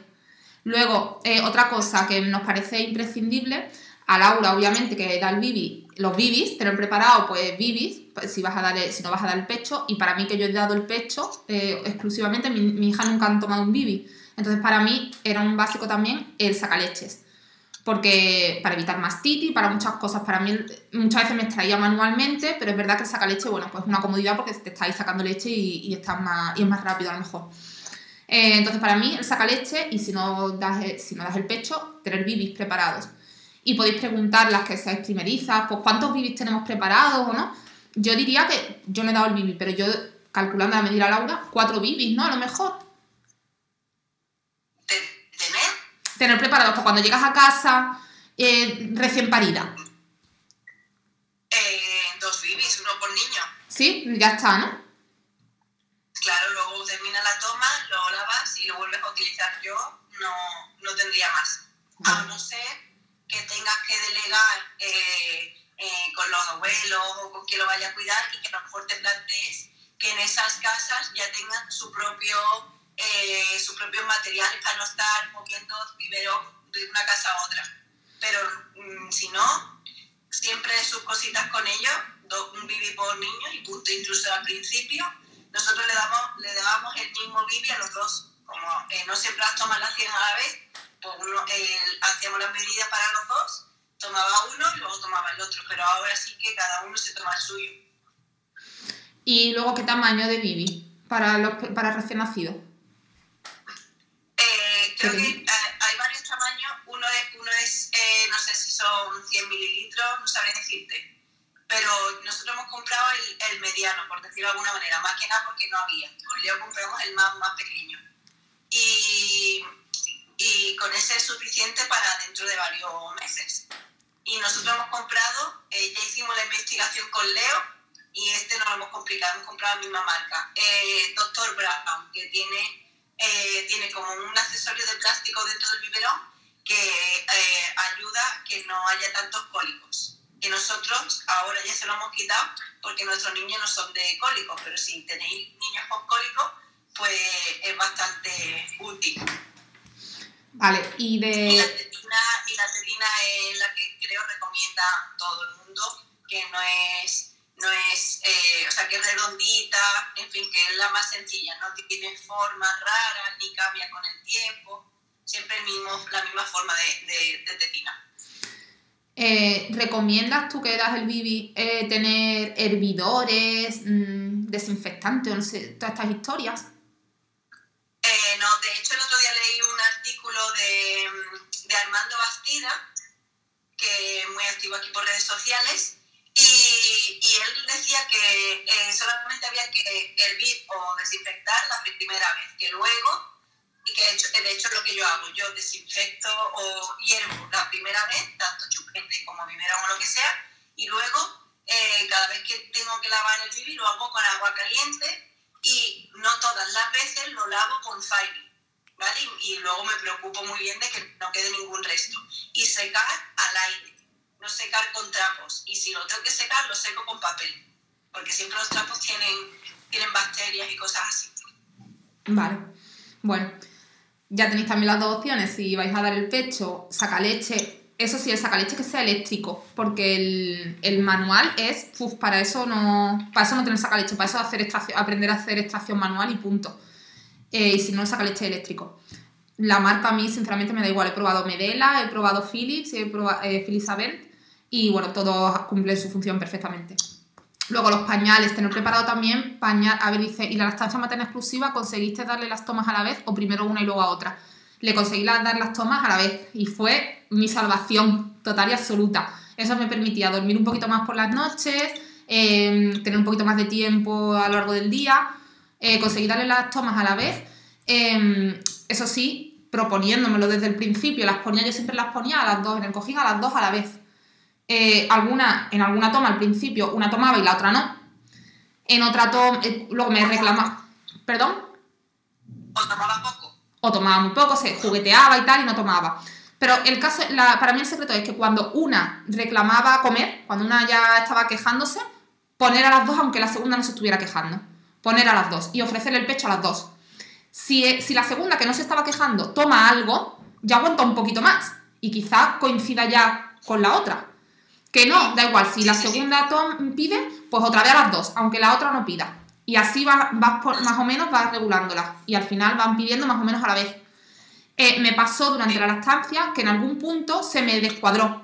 Luego, eh, otra cosa que nos parece imprescindible, a Laura obviamente que da el bibi, los bibis, tener preparado pues bibis, si, vas a si no vas a dar el pecho, y para mí que yo he dado el pecho eh, exclusivamente, mi, hija nunca han tomado un bibi. Entonces para mí era un básico también el sacaleches. Porque para evitar mastitis, para muchas cosas, para mí muchas veces me extraía manualmente, pero es verdad que el sacaleche, bueno, pues es una comodidad porque te estáis sacando leche y, más, y es más rápido a lo mejor. Eh, entonces, para mí, el saca leche y si no das, si no das el pecho, tener bibis preparados. Y podéis preguntar las que seáis primerizas, pues cuántos bibis tenemos preparados o no. Yo diría que yo no he dado el bibi, pero yo, calculando la medida Laura, cuatro bibis, ¿no? A lo mejor. ¿Tener? Tener preparados para cuando llegas a casa eh, recién parida. Eh, dos bibis, uno por niño. Sí, ya está, ¿no? Claro, luego termina la toma, lo lavas y lo vuelves a utilizar. Yo no, no tendría más. A no ser que tengas que delegar eh, eh, con los abuelos o con quien lo vaya a cuidar y que a lo mejor te plantees que en esas casas ya tengan su propio, eh, sus propios para no estar moviendo biberón de una casa a otra. Pero mmm, si no, siempre sus cositas con ellos, do, un bibi por niño y punto. Incluso al principio nosotros le, damos, le dábamos el mismo bibi a los dos. Como eh, no siempre las tomas las hacían a la vez, pues uno, eh, hacíamos las medidas para los dos, tomaba uno y luego tomaba el otro, pero ahora sí que cada uno se toma el suyo. ¿Y luego qué tamaño de bibi para, los, para recién nacidos? Eh, creo que eh, hay varios tamaños. Uno es, uno es eh, no sé si son 100 mililitros, no sabré decirte pero nosotros hemos comprado el, el, mediano, por decirlo de alguna manera, más que nada porque no había. Con Leo compramos el más, más pequeño. Y, y con ese es suficiente para dentro de varios meses. Y nosotros hemos comprado, eh, ya hicimos la investigación con Leo y este no lo hemos complicado, hemos comprado la misma marca. Eh, Dr. Brown, que tiene, eh, tiene como un accesorio de plástico dentro del biberón que ayuda a que no haya tantos cólicos que nosotros ahora ya se lo hemos quitado porque nuestros niños no son de cólicos, pero si tenéis niños con cólicos, pues es bastante útil. Vale, y de... Y la y la tetina es la que creo recomienda todo el mundo, que no es, no es eh, o sea, que es redondita, en fin, que es la más sencilla, no tiene formas raras, ni cambia con el tiempo, siempre el mismo, la misma forma de, de, de tetina. Eh, ¿Recomiendas tú que das el bibi eh, tener hervidores, mmm, desinfectantes, no sé, todas estas historias? Eh, no, de hecho el otro día leí un artículo de, de Armando Bastida, que es muy activo aquí por redes sociales, y, y él decía que eh, solamente había que hervir o desinfectar la primera vez, que luego y que de hecho, lo que yo hago, yo desinfecto o hiervo la primera vez, tanto chupete como biberón o lo que sea, y luego eh, cada vez que tengo que lavar el bibi lo hago con agua caliente y no todas las veces lo lavo con Fairy, ¿vale? Y, luego me preocupo muy bien de que no quede ningún resto. Y secar al aire, no secar con trapos. Y si lo tengo que secar, lo seco con papel, porque siempre los trapos tienen, tienen bacterias y cosas así. Vale. Bueno, ya tenéis también las dos opciones. Si vais a dar el pecho, saca leche. Eso sí, el sacaleche que sea eléctrico, porque el, el manual es, para eso no para eso no tener sacaleche, para eso hacer extracción, aprender a hacer extracción manual y punto. Eh, y si no, el sacaleche eléctrico. La marca a mí, sinceramente, me da igual. He probado Medela, he probado Philips, he probado eh, Philips Avent y bueno, todos cumplen su función perfectamente. Luego los pañales, tener preparado también pañal. A ver, dice, ¿y la lactancia materna exclusiva conseguiste darle las tomas a la vez o primero una y luego a otra? Le conseguí dar las tomas a la vez y fue mi salvación total y absoluta. Eso me permitía dormir un poquito más por las noches, eh, tener un poquito más de tiempo a lo largo del día, eh, conseguir darle las tomas a la vez. Eh, eso sí, proponiéndomelo desde el principio, las ponía, yo siempre las ponía a las dos, en el cojín a las dos a la vez. alguna, en alguna toma al principio una tomaba y la otra no. En otra toma, luego me reclamaba. ¿Perdón? ¿O tomaba poco? O tomaba muy poco, se jugueteaba y tal y no tomaba. Pero el caso, para mí el secreto es que cuando una reclamaba comer, cuando una ya estaba quejándose, poner a las dos aunque la segunda no se estuviera quejando. Poner a las dos y ofrecerle el pecho a las dos. Si, eh, si la segunda que no se estaba quejando toma algo, ya aguanta un poquito más y quizás coincida ya con la otra. Que no, da igual, si la segunda pide, pues otra vez a las dos, aunque la otra no pida. Y así vas, vas más o menos vas regulándola. Y al final van pidiendo más o menos a la vez. Eh, me pasó durante la lactancia que en algún punto se me descuadró.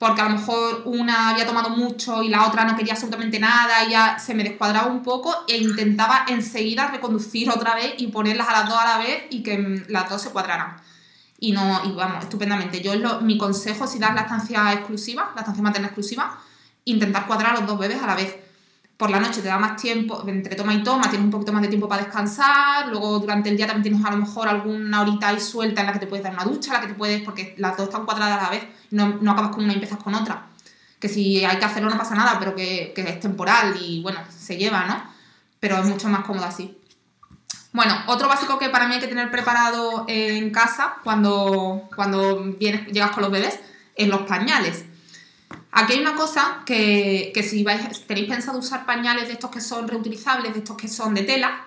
Porque a lo mejor una había tomado mucho y la otra no quería absolutamente nada y ya se me descuadraba un poco e intentaba enseguida reconducir otra vez y ponerlas a las dos a la vez y que mm, las dos se cuadraran. Y no, y vamos, estupendamente. Yo lo, mi consejo si das lactancia exclusiva, lactancia materna exclusiva, intentar cuadrar a los dos bebés a la vez por la noche te da más tiempo, entre toma y toma, tienes un poquito más de tiempo para descansar, luego durante el día también tienes a lo mejor alguna horita ahí suelta en la que te puedes dar una ducha, la que te puedes, porque las dos están cuadradas a la vez, no, no acabas con una y empiezas con otra. Que si hay que hacerlo no pasa nada, pero que, que es temporal y bueno, se lleva, ¿no? Pero es mucho más cómodo así. Bueno, otro básico que para mí hay que tener preparado en casa cuando, cuando vienes, llegas con los bebés es los pañales. Aquí hay una cosa que, si tenéis pensado usar pañales de estos que son reutilizables, de estos que son de tela,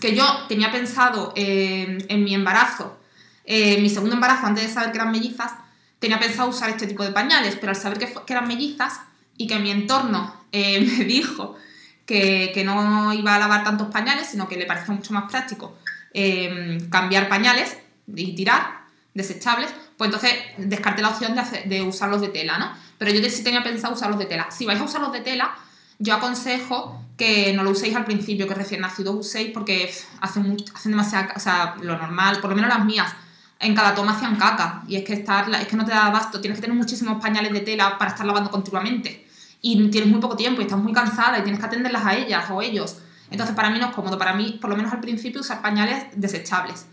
que yo tenía pensado en mi embarazo, en mi segundo embarazo, antes de saber que eran mellizas, tenía pensado usar este tipo de pañales, pero al saber que, eran mellizas y que mi entorno eh, me dijo que, no iba a lavar tantos pañales, sino que le parecía mucho más práctico eh, cambiar pañales y tirar desechables, pues entonces descarté la opción de usarlos de tela, ¿no? Pero yo sí tenía pensado usarlos de tela. Si vais a usar los de tela, yo aconsejo que no lo uséis al principio, que recién nacidos uséis, porque hacen, hacen demasiada, o sea, lo normal, por lo menos las mías, en cada toma hacían caca. Y es que, estar, es que no te da abasto, tienes que tener muchísimos pañales de tela para estar lavando continuamente. Y tienes muy poco tiempo y estás muy cansada y tienes que atenderlas a ellas o ellos. Entonces para mí no es cómodo, para mí, por lo menos al principio, usar pañales desechables.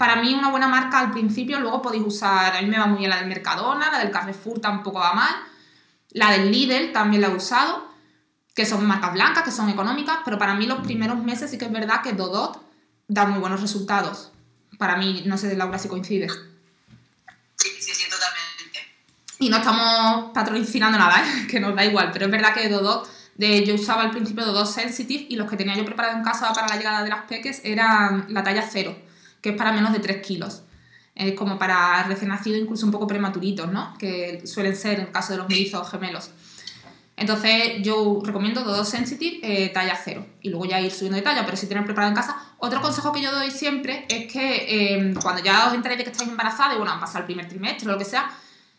Para mí una buena marca al principio, luego podéis usar, a mí me va muy bien la del Mercadona, la del Carrefour tampoco va mal, la del Lidl también la he usado, que son marcas blancas, que son económicas, pero para mí los primeros meses sí que es verdad que Dodot da muy buenos resultados. Para mí, no sé, Laura, si coincide. Sí, sí, sí, totalmente. Y no estamos patrocinando nada, ¿eh? que nos da igual, pero es verdad que Dodot, de, yo usaba al principio Dodot Sensitive y los que tenía yo preparado en casa para la llegada de las peques eran la talla cero que es para menos de 3 kilos. Es como para recién nacido, incluso un poco prematuritos, ¿no? Que suelen ser en el caso de los mellizos gemelos. Entonces yo recomiendo Dodo Sensitive eh, talla 0 y luego ya ir subiendo de talla, pero si tenéis preparado en casa. Otro consejo que yo doy siempre es que em, cuando ya os enteréis de que estáis embarazadas y bueno, han pasado el primer trimestre o lo que sea,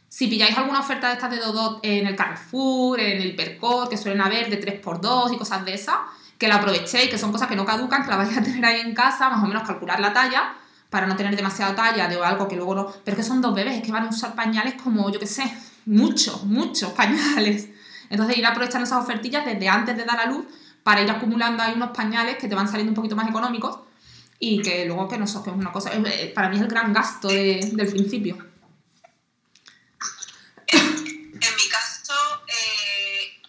si pilláis alguna oferta de estas de Dodo en el Carrefour, en el Percor, que suelen haber de 3x2 y cosas de esas, que la aprovechéis, que son cosas que no caducan, que la vais a tener ahí en casa, más o menos calcular la talla, para no tener demasiada talla de algo que luego no. Pero que son dos bebés, es que van a usar pañales como, yo qué sé, muchos, muchos pañales. Entonces ir aprovechando esas ofertillas desde antes de dar a luz para ir acumulando ahí unos pañales que te van saliendo un poquito más económicos y que luego que no es una cosa. Para mí es el gran gasto del principio. En, mi caso, eh,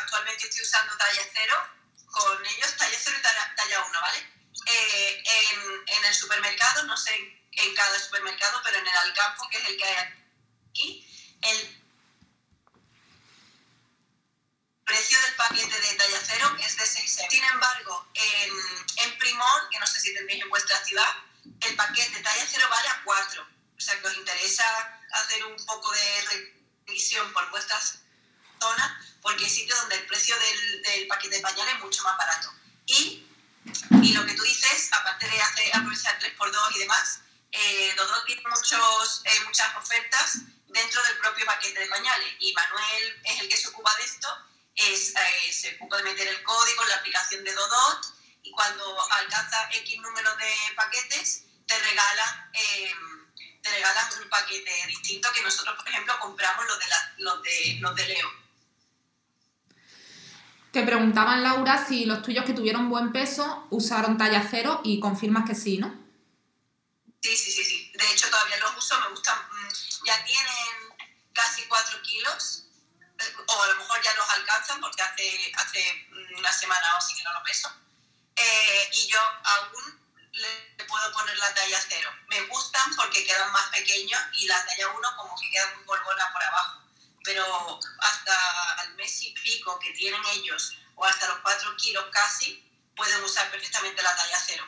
actualmente estoy usando talla cero con ellos talla 0 y talla 1, ¿vale? Eh, en, el supermercado, no sé en cada supermercado, pero en el Alcampo, que es el que hay aquí, el precio del paquete de talla 0 es de 6 euros. Sin embargo, en, en Primón, que no sé si tendréis en vuestra ciudad, el paquete de talla 0 vale a 4. O sea, que os interesa hacer un poco de revisión por vuestras zonas, porque hay sitios donde el precio del, del paquete de pañales es mucho más barato. Y, y lo que tú dices, aparte de hacer, aprovechar 3x2 y demás, eh, tiene muchos, eh, muchas ofertas dentro del propio paquete de pañales. Y Manuel es el que se ocupa de esto, es, eh, se ocupa de meter el código en la aplicación de Dodot y cuando alcanza X número de paquetes, te regala eh, te regalan un paquete distinto que nosotros, por ejemplo, compramos los de, los de, los de Leo. Que preguntaban, Laura, si los tuyos que tuvieron buen peso usaron talla cero y confirmas que sí, ¿no? Sí, sí, sí, sí. De hecho, todavía los uso, me gustan. Mm, ya tienen casi 4 kilos, eh, o a lo mejor ya los alcanzan porque hace, hace una semana o así que no lo peso. Eh, y yo aún le puedo poner la talla cero. Me gustan porque quedan más pequeños y la talla 1 como que queda muy polvona por abajo. Pero hasta el mes y pico que tienen ellos, o hasta los 4 kilos casi, pueden usar perfectamente la talla cero.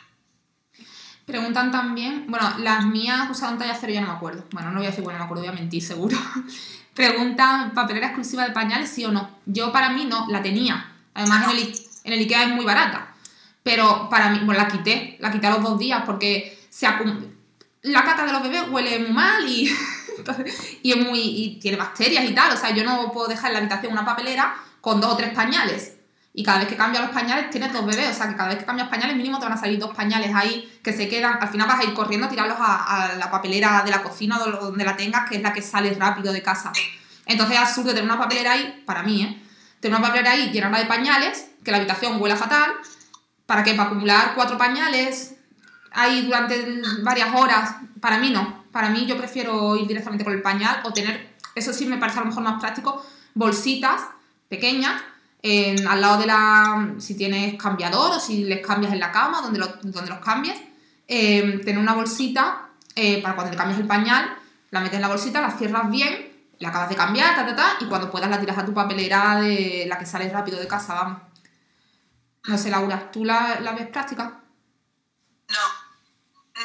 Preguntan también, bueno, las mías usaron talla cero, ya no me acuerdo. Bueno, no voy a decir, bueno, me acuerdo, voy a mentir, seguro. Preguntan, ¿papelera exclusiva de pañales, sí o no? Yo para mí no, la tenía. Además, en el, en el Ikea es muy barata. Pero para mí, bueno, la quité, la quité a los dos días porque se la caca de los bebés huele muy mal y, y es muy y tiene bacterias y tal. O sea, yo no puedo dejar en la habitación una papelera con dos o tres pañales. Y cada vez que cambias los pañales tienes dos bebés, o sea que cada vez que cambias pañales mínimo te van a salir dos pañales ahí que se quedan, al final vas a ir corriendo a tirarlos a, la papelera de la cocina o donde la tengas, que es la que sale rápido de casa. Entonces es absurdo tener una papelera ahí, para mí, ¿eh? Tener una papelera ahí llenarla de pañales, que la habitación huela fatal, ¿para qué? Para acumular cuatro pañales ahí durante varias horas, para mí no, para mí yo prefiero ir directamente con el pañal o tener, eso sí me parece a lo mejor más práctico, bolsitas pequeñas al lado de la, si tienes cambiador o si les cambias en la cama, donde, donde los cambies, eh, tener una bolsita eh, para cuando le cambies el pañal, la metes en la bolsita, la cierras bien, la acabas de cambiar, ta, ta, ta, y cuando puedas la tiras a tu papelera de la que sales rápido de casa, vamos. No sé, Laura, ¿tú la, la ves práctica?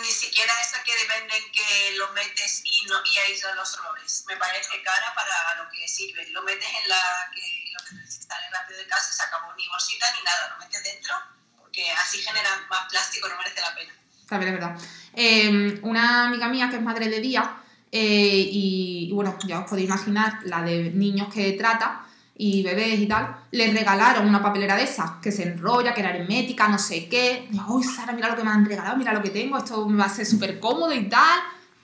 Ni siquiera esa que venden que lo metes y, no, y aísla los olores. Me parece cara para lo que sirve. Lo metes en la que lo que sale rápido de casa, se acabó ni bolsita ni nada, lo metes dentro, porque así genera más plástico, no merece la pena. También es verdad. Em, una amiga mía que es madre de día, eh, y, bueno, ya os podéis imaginar la de niños que trata y bebés y tal, le regalaron una papelera de esas que se enrolla, que era hermética, no sé qué. Uy, Sara, mira lo que me han regalado, mira lo que tengo, esto me va a ser súper cómodo y tal.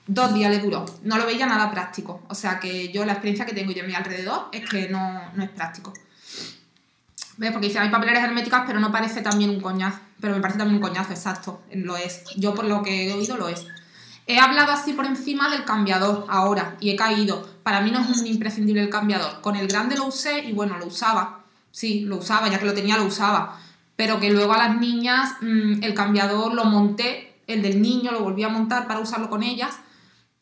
Dos días le duró. No lo veía nada práctico. O sea que yo la experiencia que tengo yo en mi alrededor es que no, no es práctico. ¿Ves? Porque dice, hay papeleras herméticas, pero no parece también un coñazo. Pero me parece también un coñazo, exacto. Lo es. Yo por lo que he oído lo es. He hablado así por encima del cambiador ahora y he caído. Para mí no es un imprescindible el cambiador. Con el grande lo usé y bueno, lo usaba. Sí, lo usaba, ya que lo tenía lo usaba. Pero que luego a las niñas mm, el cambiador lo monté, el del niño lo volví a montar para usarlo con ellas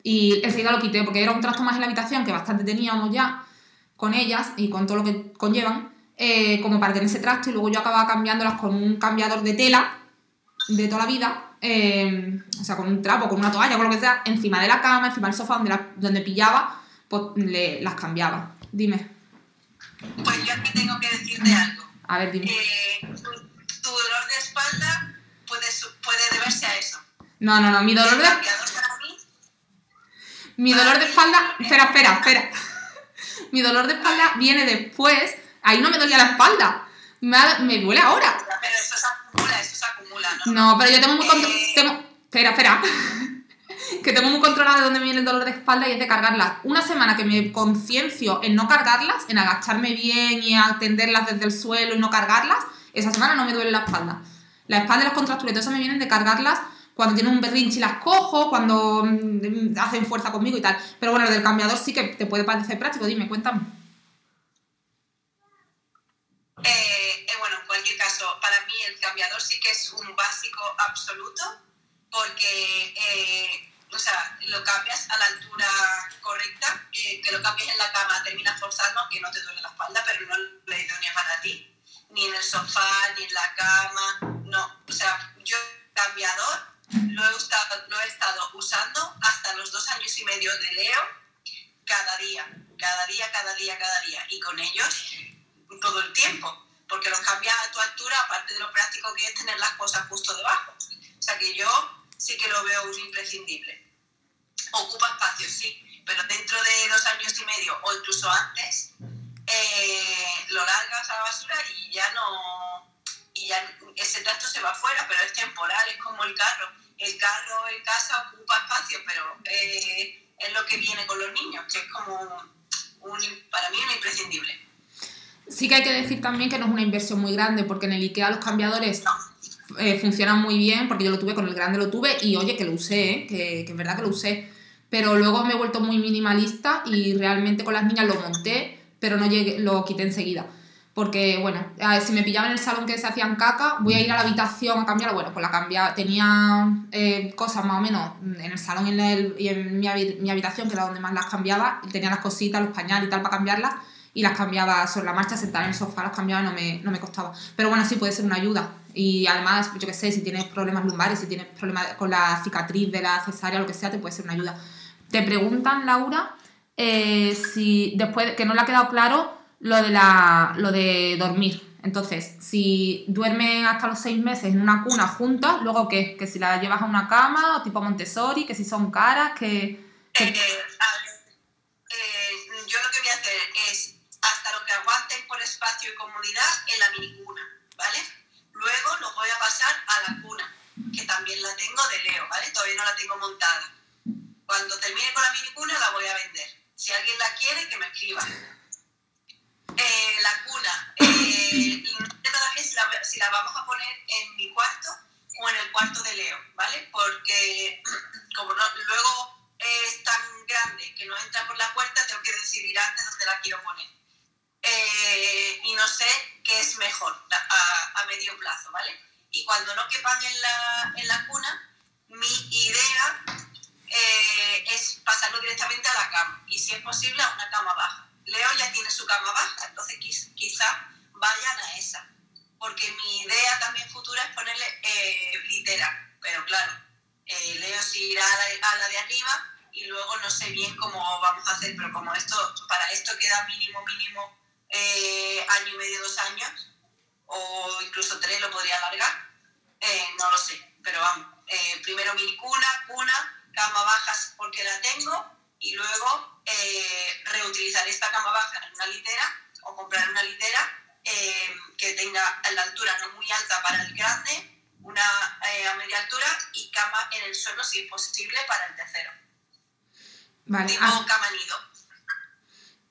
y enseguida lo quité porque era un trasto más en la habitación que bastante teníamos ya con ellas y con todo lo que conllevan eh, como para tener ese trasto y luego yo acababa cambiándolas con un cambiador de tela de toda la vida, eh, o sea, con un trapo, con una toalla, con lo que sea, encima de la cama, encima del sofá donde, donde pillaba, pues le, las cambiaba. Dime. Pues yo aquí tengo que decirte algo. A ver, dime. Eh, tu, dolor de espalda puede, puede deberse a eso. No, no, no, mi dolor de... Mi dolor de espalda... Espera, espera, espera. mi dolor de espalda viene después Ahí no me dolía la espalda. Me, me duele ahora. Pero eso se acumula, eso se acumula, ¿no? No, pero yo tengo muy controlado. Eh, espera, espera. que tengo muy controlado de dónde viene el dolor de espalda y es de cargarlas. Una semana que me conciencio en no cargarlas, en agacharme bien y atenderlas desde el suelo y no cargarlas, esa semana no me duele la espalda. La espalda y las contracturas, todo eso me vienen de cargarlas cuando tienen un berrinche y las cojo, cuando mm, hacen fuerza conmigo y tal. Pero bueno, lo del cambiador sí que te puede parecer práctico. Dime, cuéntame. Eh, para mí el cambiador sí que es un básico absoluto porque, eh, o sea, lo cambias a la altura correcta, que lo cambies en la cama termina forzando, aunque no te duele la espalda, pero no lo idóneo para ti, ni en el sofá, ni en la cama, no. O sea, yo cambiador lo he, estado, lo he estado usando hasta los dos años y medio de Leo cada día, cada día, cada día, cada día. Y con ellos todo el tiempo, porque los cambias a tu altura, aparte de lo práctico que es tener las cosas justo debajo. O sea que yo sí que lo veo un imprescindible. Ocupa espacio, sí, pero dentro de dos años y medio o incluso antes, eh, lo largas a la basura y ya no. Y ya ese trasto se va afuera, pero es temporal, es como el carro. El carro en casa ocupa espacio, pero eh, es lo que viene con los niños, que es como un, para mí un imprescindible. Sí que hay que decir también que no es una inversión muy grande, porque en el IKEA los cambiadores eh, funcionan muy bien, porque yo lo tuve con el grande, lo tuve y oye, que lo usé, ¿eh? que, que es verdad que lo usé. Pero luego me he vuelto muy minimalista y realmente con las niñas lo monté, pero no llegué, lo quité enseguida. Porque, bueno, si me pillaban en el salón que se hacían caca, voy a ir a la habitación a cambiarla. Bueno, pues la cambia, tenía eh, cosas más o menos en el salón y en, el- y en mi, mi habitación, que era donde más las cambiaba, y tenía las cositas, los pañales y tal para cambiarlas, y las cambiaba sobre la marcha, sentada en el sofá, las cambiaba, no me, no me costaba. Pero bueno, sí puede ser una ayuda. Y además, yo qué sé, si tienes problemas lumbares, si tienes problemas con la cicatriz de la cesárea lo que sea, te puede ser una ayuda. Te preguntan, Laura, eh, si después que no le ha quedado claro lo de la lo de dormir. Entonces, si duermen hasta los seis meses en una cuna juntas, luego qué? Que si la llevas a una cama o tipo Montessori, que si son caras, que. que- Eh, eh, yo lo que voy a hacer es espacio y comodidad en la minicuna, ¿vale? Luego los voy a pasar a la cuna, que también la tengo de Leo, ¿vale? Todavía no la tengo montada. Cuando termine con la minicuna la voy a vender. Si alguien la quiere, que me escriba. Eh, la cuna, eh, no sé todavía si la, si la vamos a poner en mi cuarto o en el cuarto de Leo, ¿vale? Porque como no, luego es tan grande que no entra por la puerta, tengo que decidir antes dónde la quiero poner. Eh, y no sé qué es mejor a, a medio plazo, ¿vale? Y cuando no quepan en la, en la cuna, mi idea eh, es pasarlo directamente a la cama y si es posible a una cama baja. Leo ya tiene su cama baja, entonces quiz- quizá vayan a esa, porque mi idea también futura es ponerle eh, litera, pero claro, eh, Leo sí irá a la, a la de arriba y luego no sé bien cómo vamos a hacer, pero como esto para esto queda mínimo, mínimo eh, año y medio, dos años, o incluso tres lo podría alargar, eh, no lo sé, pero vamos, eh, primero mini cuna, cuna, cama bajas porque la tengo y luego eh, reutilizar esta cama baja en una litera o comprar una litera eh, que tenga la altura no muy alta para el grande, una eh, a media altura y cama en el suelo si es posible para el tercero, Vale, tipo ah, cama nido.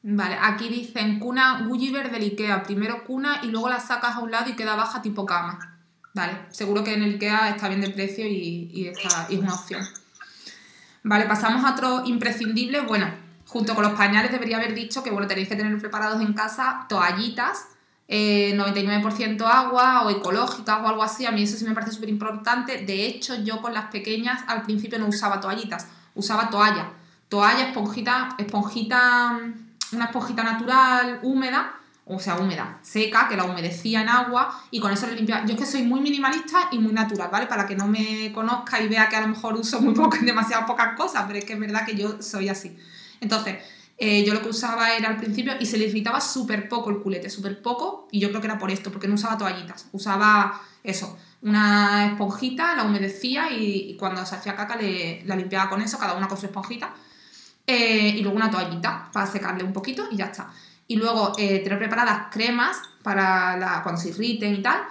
Vale, aquí dicen cuna Gulliver del Ikea. Primero cuna y luego la sacas a un lado y queda baja tipo cama. Vale, seguro que en el Ikea está bien de precio y, es una opción. Vale, pasamos a otro imprescindible. Bueno, junto con los pañales debería haber dicho que bueno, tenéis que tener preparados en casa toallitas, eh, 99% agua o ecológicas o algo así. A mí eso sí me parece súper importante. De hecho, yo con las pequeñas al principio no usaba toallitas, usaba toalla. Toalla, esponjita, esponjita, una esponjita natural, húmeda, o sea, húmeda, seca, que la humedecía en agua y con eso le limpiaba. Yo es que soy muy minimalista y muy natural, ¿vale? Para que no me conozca y vea que a lo mejor uso muy poco, demasiadas pocas cosas, pero es que es verdad que yo soy así. Entonces, eh, yo lo que usaba era al principio y se le irritaba súper poco el culete, súper poco, y yo creo que era por esto, porque no usaba toallitas, usaba eso, una esponjita, la humedecía y, y cuando se hacía caca le, la limpiaba con eso, cada una con su esponjita, eh, y luego una toallita para secarle un poquito y ya está. Y luego eh, tener preparadas cremas para cuando se irriten y tal,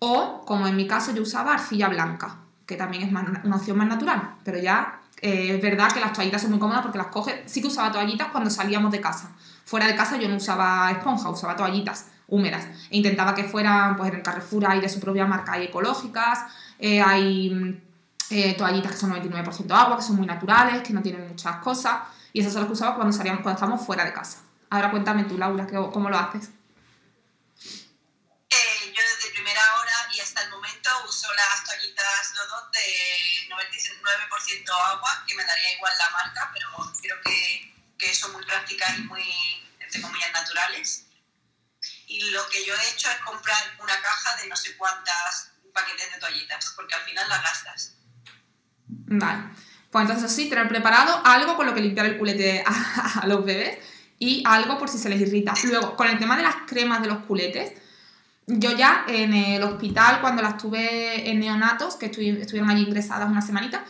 o como en mi caso yo usaba arcilla blanca, que también es una opción más natural, pero ya eh, es verdad que las toallitas son muy cómodas porque las coges, sí que usaba toallitas cuando salíamos de casa. Fuera de casa yo no usaba esponja, usaba toallitas húmedas. E intentaba que fueran, pues en el Carrefour hay de su propia marca, hay ecológicas, hay mm, toallitas que son 99% agua, que son muy naturales, que no tienen muchas cosas. Y esas son las que usaba cuando salíamos, cuando estábamos fuera de casa. Ahora cuéntame tú, Laura, ¿qué- ¿cómo lo haces? Eh, yo desde primera hora y hasta el momento uso las toallitas Dodot de 99% agua, que me daría igual la marca, pero creo que, que son muy prácticas y muy, entre comillas, naturales. Y lo que yo he hecho es comprar una caja de no sé cuántas paquetes de toallitas, porque al final las gastas. Vale. Pues entonces sí, tener preparado algo con lo que limpiar el culete a, los bebés y algo por si se les irrita. Luego, con el tema de las cremas de los culetes, yo ya en el hospital, cuando las tuve en neonatos, que estuvi- estuvieron allí ingresadas una semanita,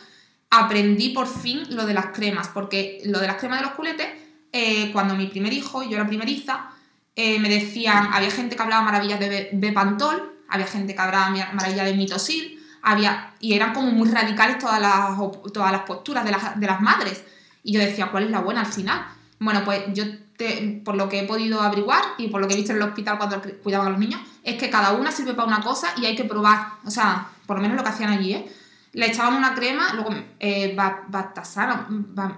aprendí por fin lo de las cremas, porque lo de las cremas de los culetes, eh, cuando mi primer hijo, yo era primeriza, eh, me decían, había gente que hablaba maravillas de Be- Bepantol, había gente que hablaba maravillas de Mitosil, había, y eran como muy radicales todas las, todas las posturas de las, de las madres. Y yo decía, ¿cuál es la buena al final? Bueno, pues yo por lo que he podido averiguar y por lo que he visto en el hospital cuando cuidaban a los niños, es que cada una sirve para una cosa y hay que probar. O sea, por lo menos lo que hacían allí, ¿eh? Le echaban una crema, luego eh,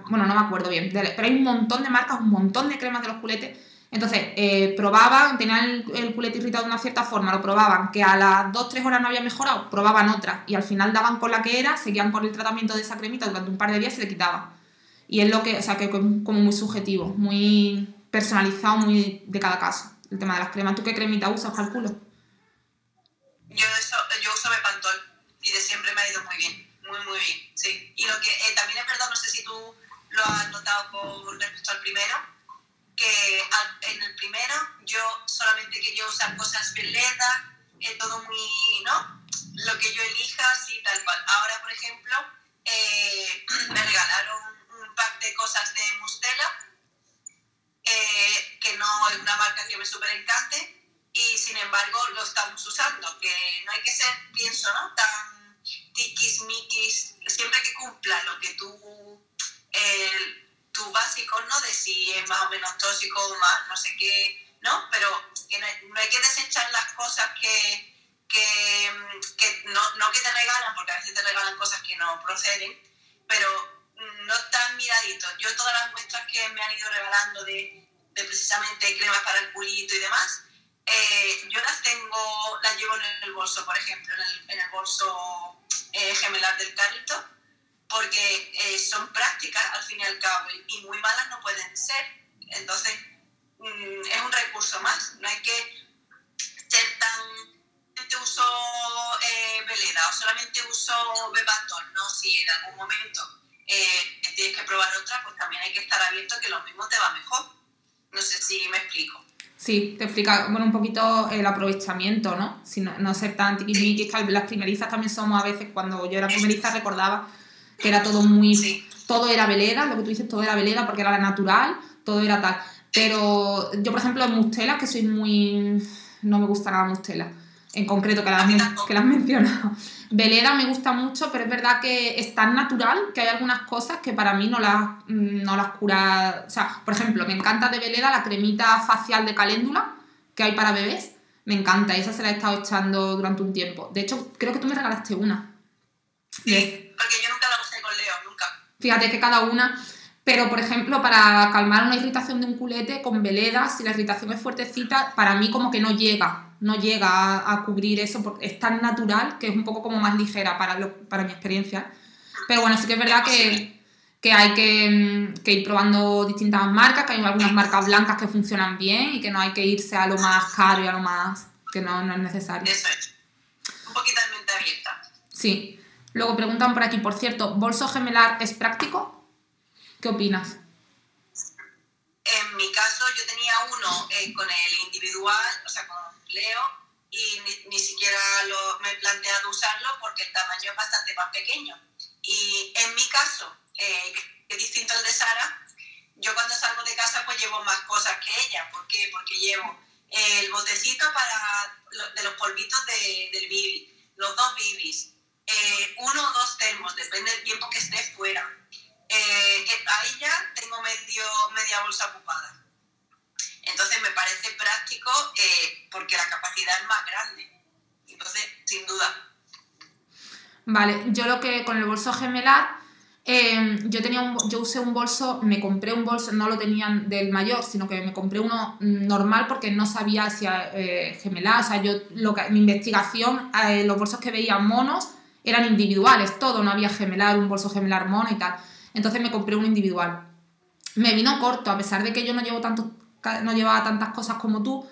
bueno, no me acuerdo bien, pero hay un montón de marcas, un montón de cremas de los culetes. Entonces, eh, probaban, tenían el, culete irritado de una cierta forma, lo probaban, que a las 2-3 horas no había mejorado, probaban otra y al final daban con la que era, seguían con el tratamiento de esa cremita durante un par de días y se le quitaba. Y es lo que, o sea, que como muy subjetivo, muy personalizado, muy de cada caso, el tema de las cremas. ¿Tú qué cremita usas para el culo? Yo, eso, yo uso Bepantol y de siempre me ha ido muy bien, muy, muy bien, sí. Y lo que eh, también es verdad, no sé si tú lo has notado con respecto al primero, que en el primero yo solamente quería usar cosas veledas, eh, todo muy, ¿no? Lo que yo elija, sí, tal cual. Ahora, por ejemplo, eh, me regalaron un pack de cosas de Mustela, eh, que no es una marca que me súper encante, y sin embargo lo estamos usando, que no hay que ser, pienso, ¿no? Tan tiquismiquis, siempre que cumpla lo que tú, eh, tu básico, ¿no? De si es más o menos tóxico o más, no sé qué, ¿no? Pero que no, hay que desechar las cosas que, que, que no, no, que te regalan, porque a veces te regalan cosas que no proceden, pero no tan miraditos. Yo todas las muestras que me han ido regalando de, de precisamente cremas para el culito y demás, eh, yo las tengo, las llevo en el bolso, por ejemplo, en el, en el bolso eh, gemelar del carrito, porque eh, son prácticas al fin y al cabo y muy malas no pueden ser. Entonces, mm, es un recurso más, no hay que ser tan uso eh, veleda o solamente uso Bepantol, no, si en algún momento tienes que probar otra, pues también hay que estar abierto que lo mismo te va mejor. No sé si me explico. Sí, te explica bueno, un poquito el aprovechamiento, ¿no? Si no, ser tan tiquismiquis, las primerizas también somos a veces, cuando yo era primeriza recordaba que era todo muy... Todo era velera, lo que tú dices, todo era velera porque era la natural, todo era tal. Pero yo, por ejemplo, en Mustela, que soy muy... No me gusta nada Mustela en concreto, que las, que las mencionado. Veleda me gusta mucho, pero es verdad que es tan natural que hay algunas cosas que para mí no las, no las cura. O sea, por ejemplo, me encanta de Veleda la cremita facial de caléndula que hay para bebés. Me encanta, esa se la he estado echando durante un tiempo. De hecho, creo que tú me regalaste una. Sí, porque yo nunca la usé con Leo, nunca. Fíjate que cada una. Pero, por ejemplo, para calmar una irritación de un culete con veleda, si la irritación es fuertecita, para mí como que no llega no llega a, cubrir eso, porque es tan natural que es un poco como más ligera para, para mi experiencia. Pero bueno, sí que es verdad que, que hay que, que, ir probando distintas marcas, que hay algunas marcas blancas que funcionan bien y que no hay que irse a lo más caro y a lo más que no, no es necesario. Eso es. Un poquito de mente abierta. Sí. Luego preguntan por aquí, por cierto, ¿bolso gemelar es práctico? ¿Qué opinas? En mi caso, yo tenía uno eh, con el individual, o sea, con Leo, y ni, siquiera lo, me he planteado usarlo porque el tamaño es bastante más pequeño. Y en mi caso, eh, que es distinto al de Sara, yo cuando salgo de casa pues llevo más cosas que ella. ¿Por qué? Porque llevo el botecito para, de los polvitos de, del bibi, los dos bibis, eh, uno o dos termos, depende del tiempo que esté fuera. Eh, a ella tengo medio, media bolsa ocupada. Entonces me parece práctico eh, porque la capacidad es más grande. Entonces, sin duda. Vale, yo lo que con el bolso gemelar, em, yo tenía yo usé un bolso, me compré un bolso, no lo tenían del mayor, sino que me compré uno normal porque no sabía si eh, gemelar, o sea, yo lo que, mi investigación, eh, los bolsos que veía monos eran individuales, todo, no había gemelar, un bolso gemelar mono y tal. Entonces me compré uno individual. Me vino corto, a pesar de que yo no llevo tanto no llevaba tantas cosas como tú,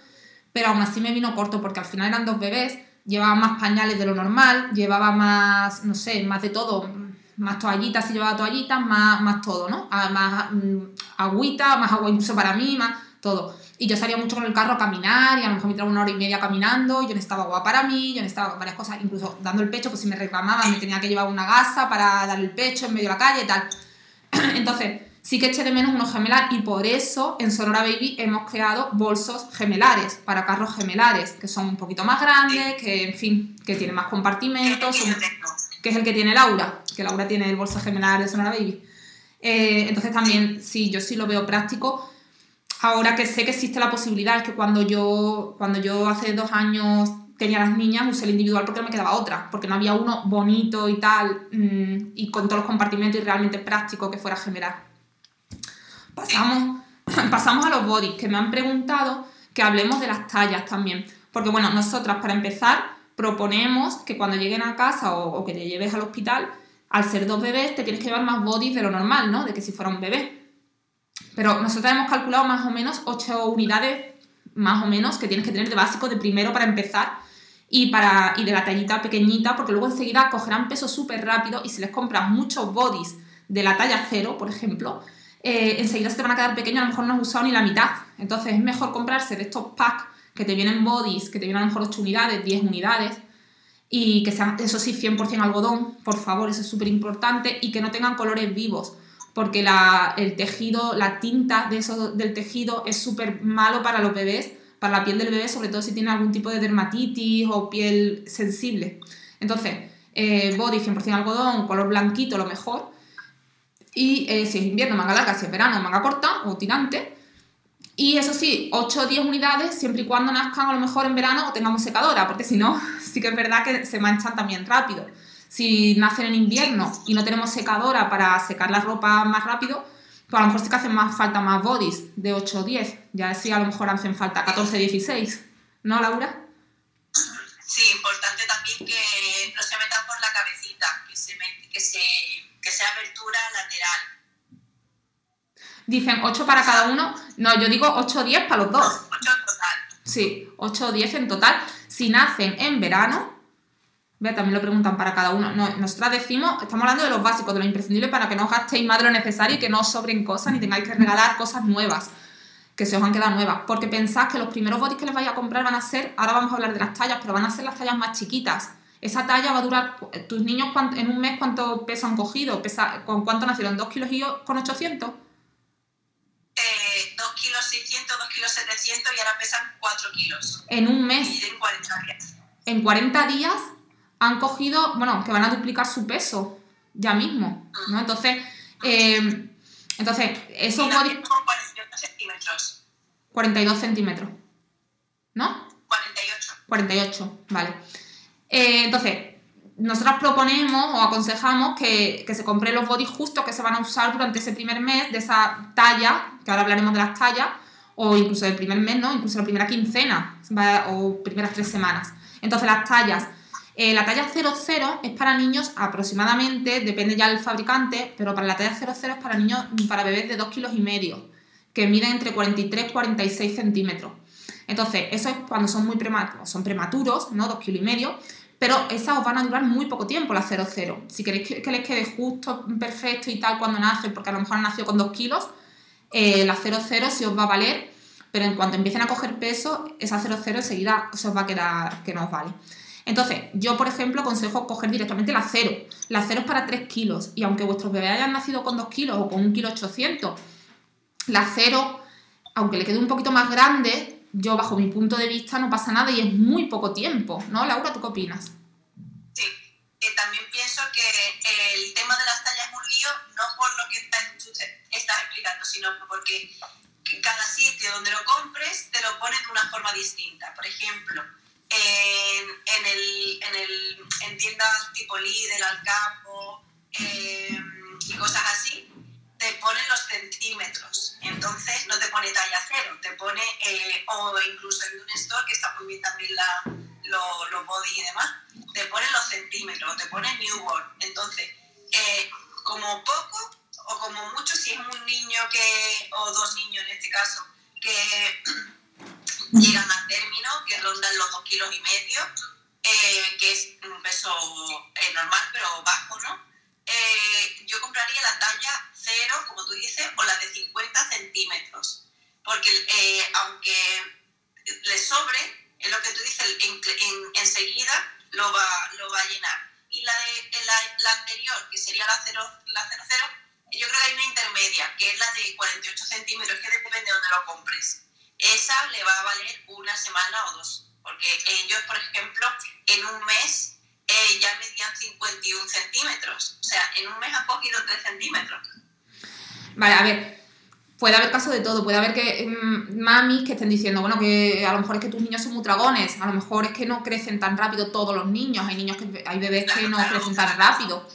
pero aún así me vino corto porque al final eran dos bebés, llevaba más pañales de lo normal, llevaba más, no sé, más de todo, más toallitas si llevaba toallitas, más, más todo, ¿no? Ah, más mm, agüita, más agua incluso para mí, más todo. Y yo salía mucho con el carro a caminar y a lo mejor me traía una hora y media caminando y yo necesitaba agua para mí, yo necesitaba varias cosas, incluso dando el pecho, pues si me reclamaban me tenía que llevar una gasa para darle el pecho en medio de la calle y tal. Entonces, sí que eché de menos unos gemelar y por eso en Sonora Baby hemos creado bolsos gemelares para carros gemelares, que son un poquito más grandes, que en fin, que tienen más compartimentos, que es el que tiene Laura, que Laura tiene el bolso gemelar de Sonora Baby. Eh, entonces también, sí, yo sí lo veo práctico. Ahora que sé que existe la posibilidad, es que cuando yo, cuando yo hace dos años tenía las niñas, usé el individual porque no me quedaba otra, porque no había uno bonito y tal, mm, y con todos los compartimentos y realmente práctico que fuera a generar. Pasamos, pasamos a los bodies, que me han preguntado que hablemos de las tallas también. Porque bueno, nosotras para empezar proponemos que cuando lleguen a casa o, que te lleves al hospital, al ser dos bebés te tienes que llevar más bodies de lo normal, ¿no? De que si fuera un bebé. Pero nosotros hemos calculado más o menos 8 unidades, más o menos, que tienes que tener de básico, de primero para empezar, y, para, y de la tallita pequeñita, porque luego enseguida cogerán peso súper rápido y si les compras muchos bodies de la talla cero, por ejemplo, eh, enseguida se te van a quedar pequeños, a lo mejor no has usado ni la mitad. Entonces es mejor comprarse de estos packs que te vienen bodies, que te vienen a lo mejor 8 unidades, 10 unidades, y que sean, eso sí, 100% algodón, por favor, eso es súper importante, y que no tengan colores vivos, porque el tejido, la tinta de eso, del tejido es súper malo para los bebés, para la piel del bebé, sobre todo si tiene algún tipo de dermatitis o piel sensible. Entonces, eh, body 100% algodón, color blanquito, lo mejor. Y eh, si es invierno, manga larga, si es verano, manga corta o tirante. Y eso sí, 8 o 10 unidades siempre y cuando nazcan a lo mejor en verano o tengamos secadora, porque si no, sí que es verdad que se manchan también rápido. Si nacen en invierno y no tenemos secadora para secar la ropa más rápido, pues a lo mejor sí que hacen más falta más bodies de 8 o 10. Ya sí a lo mejor hacen falta 14 16. ¿No, Laura? Sí, importante también que no se metan por la cabecita, que, se, que, se, que sea abertura lateral Dicen 8 para cada uno. No, yo digo 8 o 10 para los dos. 8 en total. Sí, 8 o 10 en total. Si nacen en verano, Vea, también lo preguntan para cada uno. No, nosotras decimos, estamos hablando de los básicos, de lo imprescindible para que no os gastéis más de lo necesario y que no os sobren cosas ni tengáis que regalar cosas nuevas, que se os han quedado nuevas. Porque pensad que los primeros bodies que les vais a comprar van a ser, ahora vamos a hablar de las tallas, pero van a ser las tallas más chiquitas. Esa talla va a durar, tus niños en un mes cuánto peso han cogido, Pesa, ¿con cuánto nacieron? ¿2 kilos y con 800? eh, 2 kilos 600, 2 kilos 700 y ahora pesan 4 kilos. En un mes. Y en 40 días. En 40 días han cogido, bueno, que van a duplicar su peso ya mismo, ¿no? Entonces, eh, entonces, esos body... 42 centímetros. 42 centímetros, ¿no? 48. 48, vale. Eh, entonces, nosotros proponemos o aconsejamos que, se compren los bodies justos que se van a usar durante ese primer mes de esa talla, que ahora hablaremos de las tallas, o incluso del primer mes, ¿no? Incluso la primera quincena o primeras tres semanas. Entonces las tallas, eh, la talla 00 es para niños aproximadamente, depende ya del fabricante, pero para la talla 00 es para niños, para bebés de 2 kilos y medio, que miden entre 43 y 46 centímetros. Entonces, eso es cuando son muy prematuros, son prematuros, ¿no? 2 kilos y medio, pero esas os van a durar muy poco tiempo, las 00. Si queréis que, les quede justo, perfecto y tal cuando nacen, porque a lo mejor han nacido con 2 kilos, eh, la 00 sí os va a valer, pero en cuanto empiecen a coger peso, esa 00 enseguida se os va a quedar que no os vale. Entonces, yo, por ejemplo, aconsejo coger directamente la 0. La 0 es para 3 kilos, y aunque vuestros bebés hayan nacido con 2 kilos o con 1 kilo 800, la 0, aunque le quede un poquito más grande, yo bajo mi punto de vista no pasa nada y es muy poco tiempo, ¿no? Laura, ¿tú qué opinas? Sí, eh, también pienso que el tema de las tallas es un lío, no por lo que estás explicando, sino porque cada sitio donde lo compres te lo pone de una forma distinta. Por ejemplo, en, el, en, el, en tiendas tipo Lidl, Alcampo eh, y cosas así, te pone los centímetros. Entonces no te pone talla cero, te pone, eh, o incluso en un store, que está muy bien también la, los body y demás, te pone los centímetros, te pone newborn. Entonces, eh, como poco o como mucho, si es un niño que, o dos niños en este caso, que llegan a término, que rondan los dos kilos y medio, eh, que es un peso normal pero bajo, ¿no? Eh, yo compraría la talla 0, como tú dices, o la de 50 centímetros. Porque eh, aunque le sobre, es lo que tú dices, enseguida lo, va, lo va a llenar. Y la, de, la, anterior, que sería la 0, la 00, yo creo que hay una intermedia, que es la de 48 centímetros, que depende de donde lo compres. Esa le va a valer una semana o dos. Porque ellos, por ejemplo, en un mes eh, ya medían 51 centímetros. O sea, en un mes ha cogido 3 centímetros. Vale, a ver. puede haber caso de todo, puede haber que mm, mamis que estén diciendo, bueno, que a lo mejor es que tus niños son muy dragones, a lo mejor es que no crecen tan rápido todos los niños, hay niños que hay bebés que no crecen tan rápido.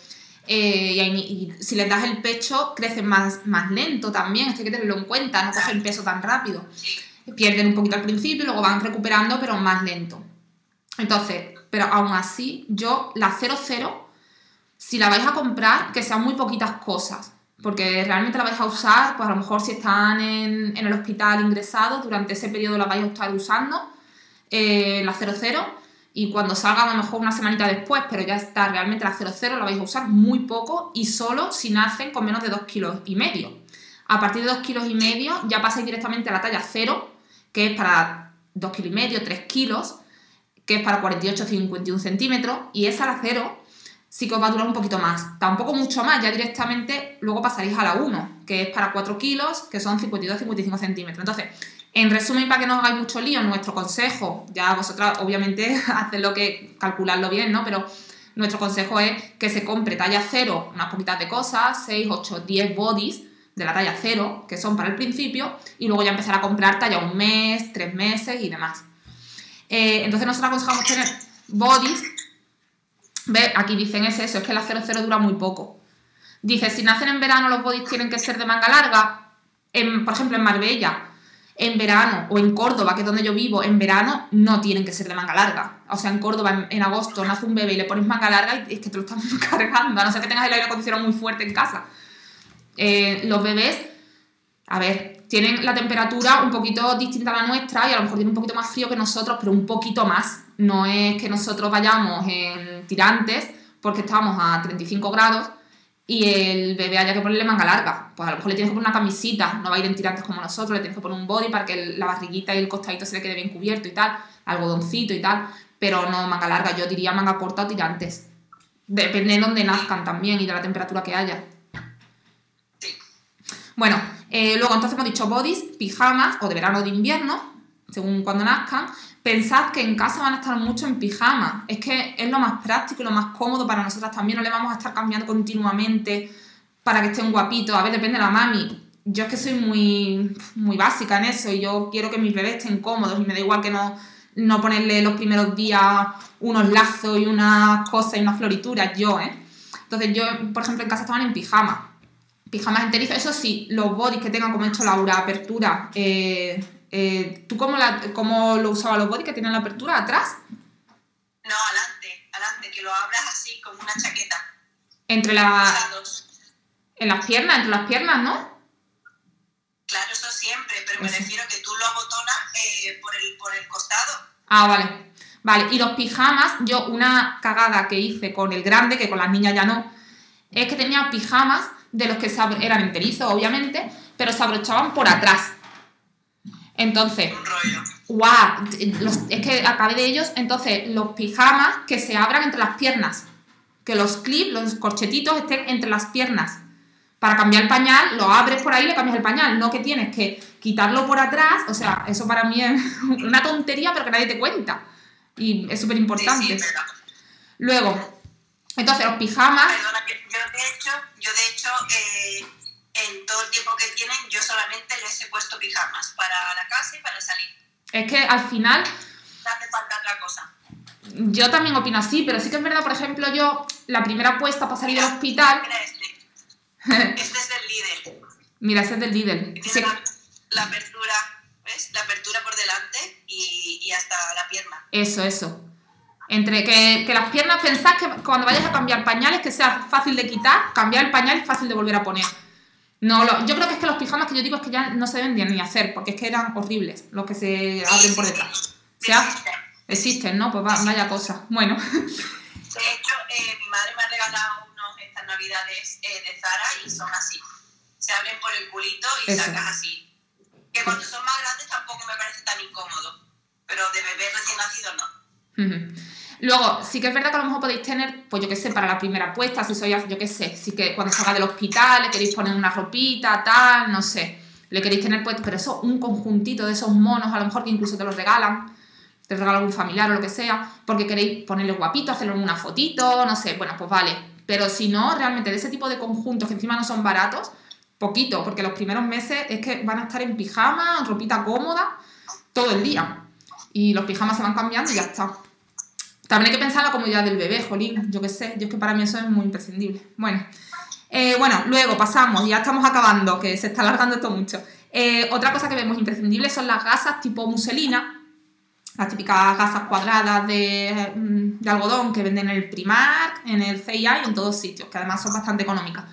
Eh, y, hay y si les das el pecho, crecen más, más lento también, esto hay que tenerlo en cuenta, no cogen peso tan rápido. Pierden un poquito al principio y luego van recuperando, pero más lento. Entonces, pero aún así, yo la 00, si la vais a comprar, que sean muy poquitas cosas. Porque realmente la vais a usar, pues a lo mejor si están en, en el hospital ingresados, durante ese periodo la vais a estar usando, eh, la 00, y cuando salga a lo mejor una semanita después, pero ya está realmente la 00, la vais a usar muy poco y solo si nacen con menos de 2 kilos y medio. A partir de 2 kilos y medio ya pasáis directamente a la talla 0, que es para 2 kilos y medio, 3 kilos, que es para 48-51 centímetros, y esa la 0 sí que os va a durar un poquito más. Tampoco mucho más, ya directamente luego pasaréis a la 1, que es para 4 kilos, que son 52-55 centímetros. Entonces, en resumen, para que no os hagáis mucho lío, nuestro consejo, ya vosotras obviamente hacedlo que calcularlo bien, ¿no? Pero nuestro consejo es que se compre talla 0 unas poquitas de cosas, 6, 8, 10 bodies de la talla 0, que son para el principio, y luego ya empezar a comprar talla un mes, tres meses y demás. Eh, entonces nosotros aconsejamos tener bodies. Ve, aquí dicen es eso, es que la 00 dura muy poco. Dice, si nacen en verano los bodies tienen que ser de manga larga. Por ejemplo, en Marbella, en verano, o en Córdoba, que es donde yo vivo, en verano no tienen que ser de manga larga. O sea, en Córdoba, en, en agosto, nace un bebé y le pones manga larga y es que te lo están cargando, a no ser que tengas el aire acondicionado muy fuerte en casa. Eh, los bebés, a ver, tienen la temperatura un poquito distinta a la nuestra y a lo mejor tienen un poquito más frío que nosotros, pero un poquito más. No es que nosotros vayamos en tirantes porque estamos a 35 grados y el bebé haya que ponerle manga larga. Pues a lo mejor le tienes que poner una camisita, no va a ir en tirantes como nosotros, le tienes que poner un body para que la barriguita y el costadito se le quede bien cubierto y tal, algodoncito y tal, pero no manga larga, yo diría manga corta o tirantes. Depende de dónde nazcan también y de la temperatura que haya. Bueno, eh, luego entonces hemos dicho bodies, pijamas o de verano o de invierno, según cuando nazcan. Pensad que en casa van a estar mucho en pijama. Es que es lo más práctico y lo más cómodo para nosotras también. No le vamos a estar cambiando continuamente para que estén guapitos. A ver, depende de la mami. Yo es que soy muy, muy básica en eso y yo quiero que mis bebés estén cómodos y me da igual que no, no ponerle los primeros días unos lazos y unas cosas y unas florituras. Yo, ¿eh? Entonces yo, por ejemplo, en casa estaban en pijama pijamas enterizos, eso sí, los bodies que tengan, como ha hecho Laura, apertura. eh, eh, ¿Tú cómo, la, cómo lo usabas los bodies que tienen la apertura atrás? No, adelante, adelante, que lo abras así como una chaqueta. Entre la, Usados. en las piernas, entre las piernas, ¿no? Claro, eso siempre, pero me Eso. refiero que tú lo abotonas eh, por, el, por el costado. Ah, vale. Vale, y los pijamas, yo una cagada que hice con el grande, que con las niñas ya no, es que tenía pijamas de los que eran enterizos, obviamente, pero se abrochaban por atrás. Entonces. ¡Guau! Los- es que acabé de ellos. Entonces, los pijamas que se abran entre las piernas. Que los clips, los corchetitos estén entre las piernas. Para cambiar el pañal, lo abres por ahí y le cambias el pañal. No que tienes que quitarlo por atrás. O sea, eso para mí es una tontería, pero que nadie te cuenta. Y es súper Sí, importante. sí, pero, Luego, entonces los pijamas. perdona, yo de hecho, yo de hecho eh, en todo el tiempo que tienen, yo solamente les he puesto pijamas para la casa y para salir. Es que al final No hace falta otra cosa. Yo también opino así, pero sí que es verdad, por ejemplo, yo, la primera apuesta para salir del hospital. Mira este. Este es del líder. Mira, ese es del Lidl. Tiene Sí, la, la apertura, ¿ves? La apertura por delante y, y hasta la pierna. Eso, eso. Entre que, que las piernas, pensad que cuando vayas a cambiar pañales, que sea fácil de quitar, cambiar el pañal es fácil de volver a poner. No, lo- yo creo que es que los pijamas que yo digo es que ya no se deben ni hacer, porque es que eran horribles los que se abren por detrás. Se ha- Existe. existen, ¿no? Pues va- vaya cosa. Bueno, De hecho, eh, mi madre me ha regalado unos estas navidades eh, de Zara y son así. Se abren por el culito y Eso. sacas así. Que cuando son más grandes tampoco me parece tan incómodo. Pero de bebé recién nacido no. Ujú. Luego, sí que es verdad que a lo mejor podéis tener, pues yo qué sé, para la primera apuesta, si sois, yo qué sé, sí que cuando salga del hospital le queréis poner una ropita, tal, no sé, le queréis tener puesto, pero eso, un conjuntito de esos monos, a lo mejor que incluso te los regalan, te regala algún familiar o lo que sea, porque queréis ponerle guapito, hacerle una fotito, no sé, bueno, pues vale. Pero si no, realmente de ese tipo de conjuntos que encima no son baratos, poquito, porque los primeros meses es que van a estar en pijama, ropita cómoda, todo el día. Y los pijamas se van cambiando y ya está. También hay que pensar en la comodidad del bebé, jolín, yo qué sé, yo es que para mí eso es muy imprescindible. Bueno, eh, bueno, luego pasamos, ya estamos acabando, que se está alargando esto mucho. Eh, otra cosa que vemos imprescindible son las gasas tipo muselina, las típicas gasas cuadradas de, mm, algodón que venden en el Primark, en el CIA y en todos sitios, que además son bastante económicas.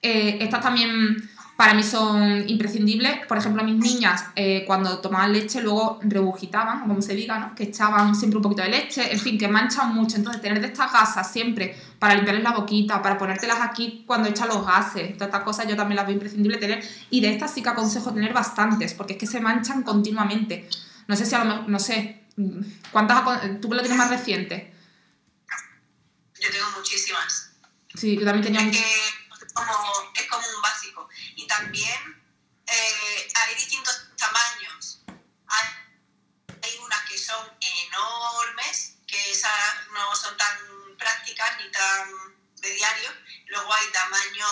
Eh, estas también para mí son imprescindibles. Por ejemplo, mis niñas eh, cuando tomaban leche luego rebujitaban, como se diga, ¿no? que echaban siempre un poquito de leche, en fin, que manchan mucho. Entonces, tener de estas gasas siempre para limpiarles la boquita, para ponértelas aquí cuando echan los gases, todas estas cosas yo también las veo imprescindible tener. Y de estas sí que aconsejo tener bastantes, porque es que se manchan continuamente. No sé si a lo mejor, no sé, ¿cuántas, tú que lo tienes más reciente? Yo tengo muchísimas. Sí, yo también tenía como, es como un básico. También eh, hay distintos tamaños. Hay, hay, unas que son enormes, que esas no son tan prácticas ni tan de diario. Luego hay tamaño,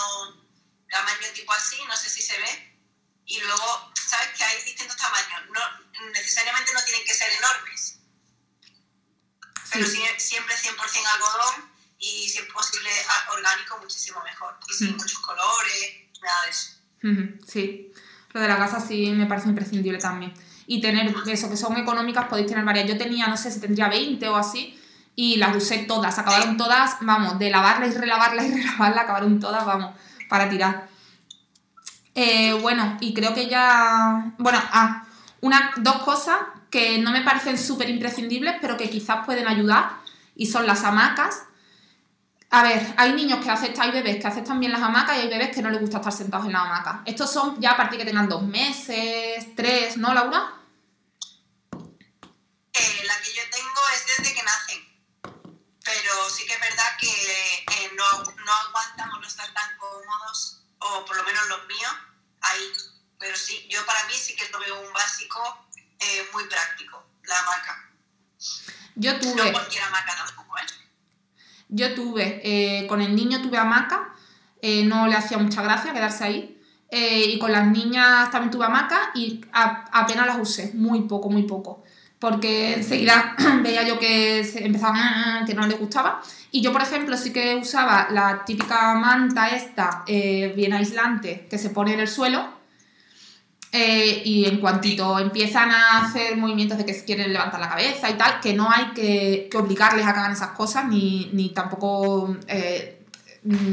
tamaño tipo así, no sé si se ve. Y luego, ¿sabes que hay distintos tamaños? No, necesariamente no tienen que ser enormes. Pero sí. siempre 100% algodón y si es posible orgánico muchísimo mejor y sin muchos colores, nada de eso. Sí, lo de la casa sí me parece imprescindible también. Y tener eso, que son económicas, podéis tener varias. Yo tenía, no sé si tendría 20 o así, y las usé todas, acabaron todas, vamos, de lavarla y relavarla y relavarla, acabaron todas, vamos, para tirar. Eh, bueno, y creo que ya. Bueno, ah, una, dos cosas que no me parecen súper imprescindibles, pero que quizás pueden ayudar, y son las hamacas a ver, hay niños que aceptan, hay bebés que aceptan bien las hamacas y hay bebés que no les gusta estar sentados en la hamaca. Estos son ya a partir que tengan dos meses, tres, ¿no, Laura? Eh, la que yo tengo es desde que nacen. Pero sí que es verdad que eh, no, no aguantan o no están tan cómodos, o por lo menos los míos, ahí. Pero sí, yo para mí sí que lo veo un básico eh, muy práctico, la hamaca. Yo tuve. No cualquier hamaca tampoco, ¿eh? Yo tuve, eh, con el niño tuve hamaca, eh, no le hacía mucha gracia quedarse ahí. Eh, y con las niñas también tuve hamaca y apenas las usé, muy poco, muy poco. Porque enseguida veía yo que se empezaban que no les gustaba. Y yo, por ejemplo, sí que usaba la típica manta esta, bien aislante, que se pone en el suelo, eh, y en cuantito empiezan a hacer movimientos de que quieren levantar la cabeza y tal, que no hay que, que obligarles a que hagan esas cosas, ni, ni tampoco eh,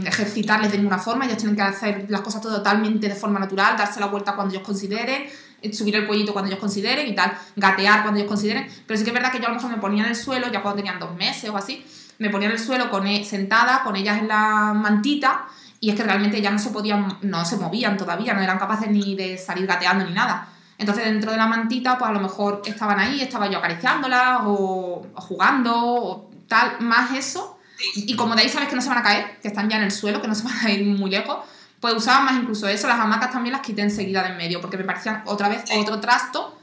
ejercitarles de ninguna forma, ellos tienen que hacer las cosas totalmente de forma natural, darse la vuelta cuando ellos consideren, eh, subir el cuellito cuando ellos consideren y tal, gatear cuando ellos consideren, pero sí que es verdad que yo a lo mejor me ponía en el suelo, ya cuando tenían dos meses o así, me ponía en el suelo con, e, sentada, con ellas en la mantita, y es que realmente ya no se podían, no se movían todavía, no eran capaces ni de salir gateando ni nada. Entonces dentro de la mantita, pues a lo mejor estaban ahí, estaba yo acariciándolas o, jugando o tal, más eso. Y como de ahí sabes que no se van a caer, que están ya en el suelo, que no se van a ir muy lejos, pues usaba más incluso eso. Las hamacas también las quité enseguida de en medio, porque me parecían otra vez otro trasto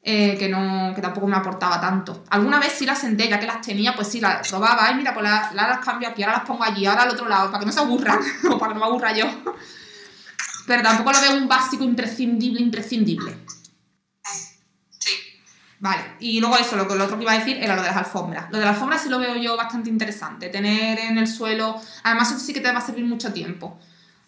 eh, que, no, que tampoco me aportaba tanto. Alguna vez sí las senté, ya que las tenía, pues sí, las probaba, ay, mira, pues las, las cambio aquí, ahora las pongo allí, ahora al otro lado, para que no se aburran, o para que no me aburra yo. Pero tampoco lo veo un básico imprescindible, imprescindible. Sí. Vale, y luego eso, lo, lo otro que iba a decir era lo de las alfombras. Lo de las alfombras sí lo veo yo bastante interesante, tener en el suelo, además eso sí que te va a servir mucho tiempo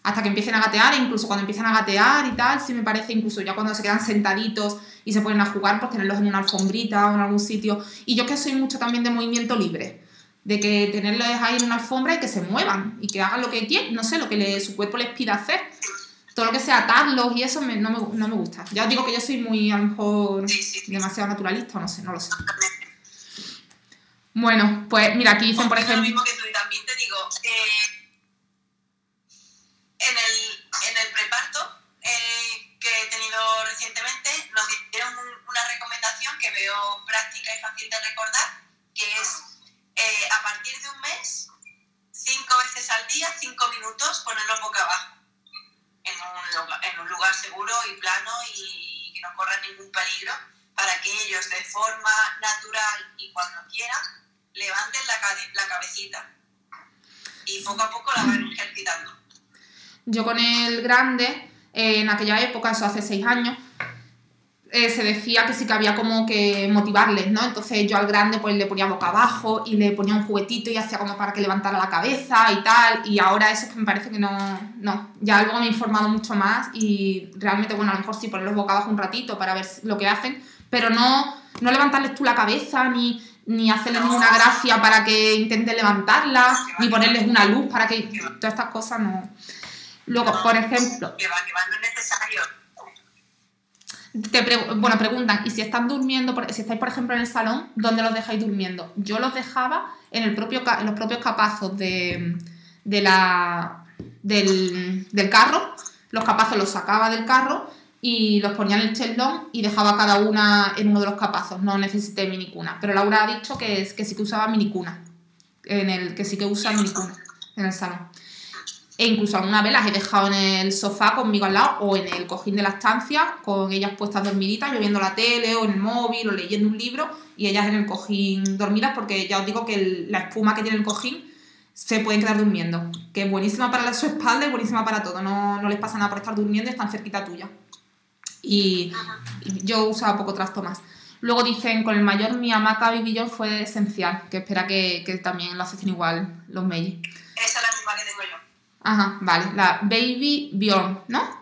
hasta que empiecen a gatear, e incluso cuando empiezan a gatear y tal, sí me parece, incluso ya cuando se quedan sentaditos y se ponen a jugar, pues tenerlos en una alfombrita o en algún sitio. Y yo que soy mucho también de movimiento libre, de que tenerlos ahí en una alfombra y que se muevan y que hagan lo que quieren, no sé, lo que su cuerpo les pida hacer. Todo lo que sea atarlos y eso no, me, no, me, gusta. Ya os digo que yo soy muy, a lo mejor, demasiado naturalista, no sé, no lo sé. Bueno, pues mira, aquí dicen, por ejemplo... Lo mismo que tú y también te digo, eh, en el, en el preparto eh, que he tenido recientemente, nos dieron una recomendación que veo práctica y fácil de recordar, que es eh, a partir de un mes, cinco veces al día, cinco minutos, ponerlos boca abajo, en un, en un lugar seguro y plano y que no corran ningún peligro, para que ellos de forma natural y cuando quieran levanten la, la cabecita y poco a poco la van ejercitando. Yo con el grande, eh, en aquella época, eso hace seis años, eh, se decía que sí que había como que motivarles, ¿no? Entonces yo al grande pues le ponía boca abajo y le ponía un juguetito y hacía como para que levantara la cabeza y tal, y ahora eso es que me parece que no, no, ya luego me he informado mucho más y realmente, bueno, a lo mejor sí ponerlos boca abajo un ratito para ver lo que hacen, pero no, no levantarles tú la cabeza ni, ni hacerles ninguna gracia para que intenten levantarla, ni ponerles una luz para que todas estas cosas no. Luego, por ejemplo, Que va, que va, no es necesario. te pre- bueno, preguntan, ¿y si están durmiendo, por- si estáis por ejemplo en el salón, dónde los dejáis durmiendo? Yo los dejaba en, el propio, en los propios capazos de, de la, del, del carro, los capazos los sacaba del carro y los ponía en el chelón y dejaba cada una en uno de los capazos, no necesité minicuna. Pero Laura ha dicho que, es, que sí que usaba minicuna, en el, que sí que usa minicuna en el salón. E incluso alguna vez las he dejado en el sofá conmigo al lado o en el cojín de la estancia, con ellas puestas dormiditas, yo viendo la tele o en el móvil o leyendo un libro y ellas en el cojín dormidas porque ya os digo que el- la espuma que tiene el cojín se pueden quedar durmiendo, que es buenísima para su espalda y buenísima para todo, no, no les pasa nada por estar durmiendo y están cerquita tuya. Y, y yo usaba poco trasto más. Luego dicen, con el mayor mi hamaca Baby John fue esencial, que espera que, que también lo hacen igual los Meiji. Esa es la misma que tengo yo. Ajá, vale. La Baby Bjorn, ¿no?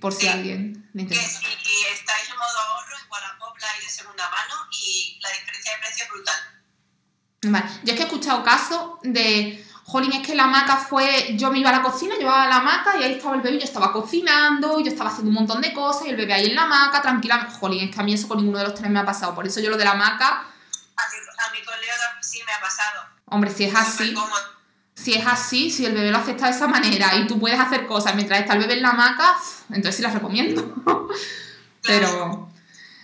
Por si Sí. alguien le interesa. si estáis en modo ahorro, en Wallapop la hay de segunda mano y la diferencia de precio es brutal. Vale. Yo es que he escuchado casos de. Jolín, es que la hamaca fue. Yo me iba a la cocina, llevaba la hamaca y ahí estaba el bebé. Yo estaba cocinando, yo estaba haciendo un montón de cosas y el bebé ahí en la hamaca, tranquilamente. Jolín, es que a mí eso con ninguno de los tres me ha pasado. Por eso yo lo de la hamaca, A mi, a mi colega sí me ha pasado. hombre, si es así. Cómodo. Si es así, si el bebé lo acepta de esa manera y tú puedes hacer cosas mientras está el bebé en la hamaca, entonces sí las recomiendo. Pero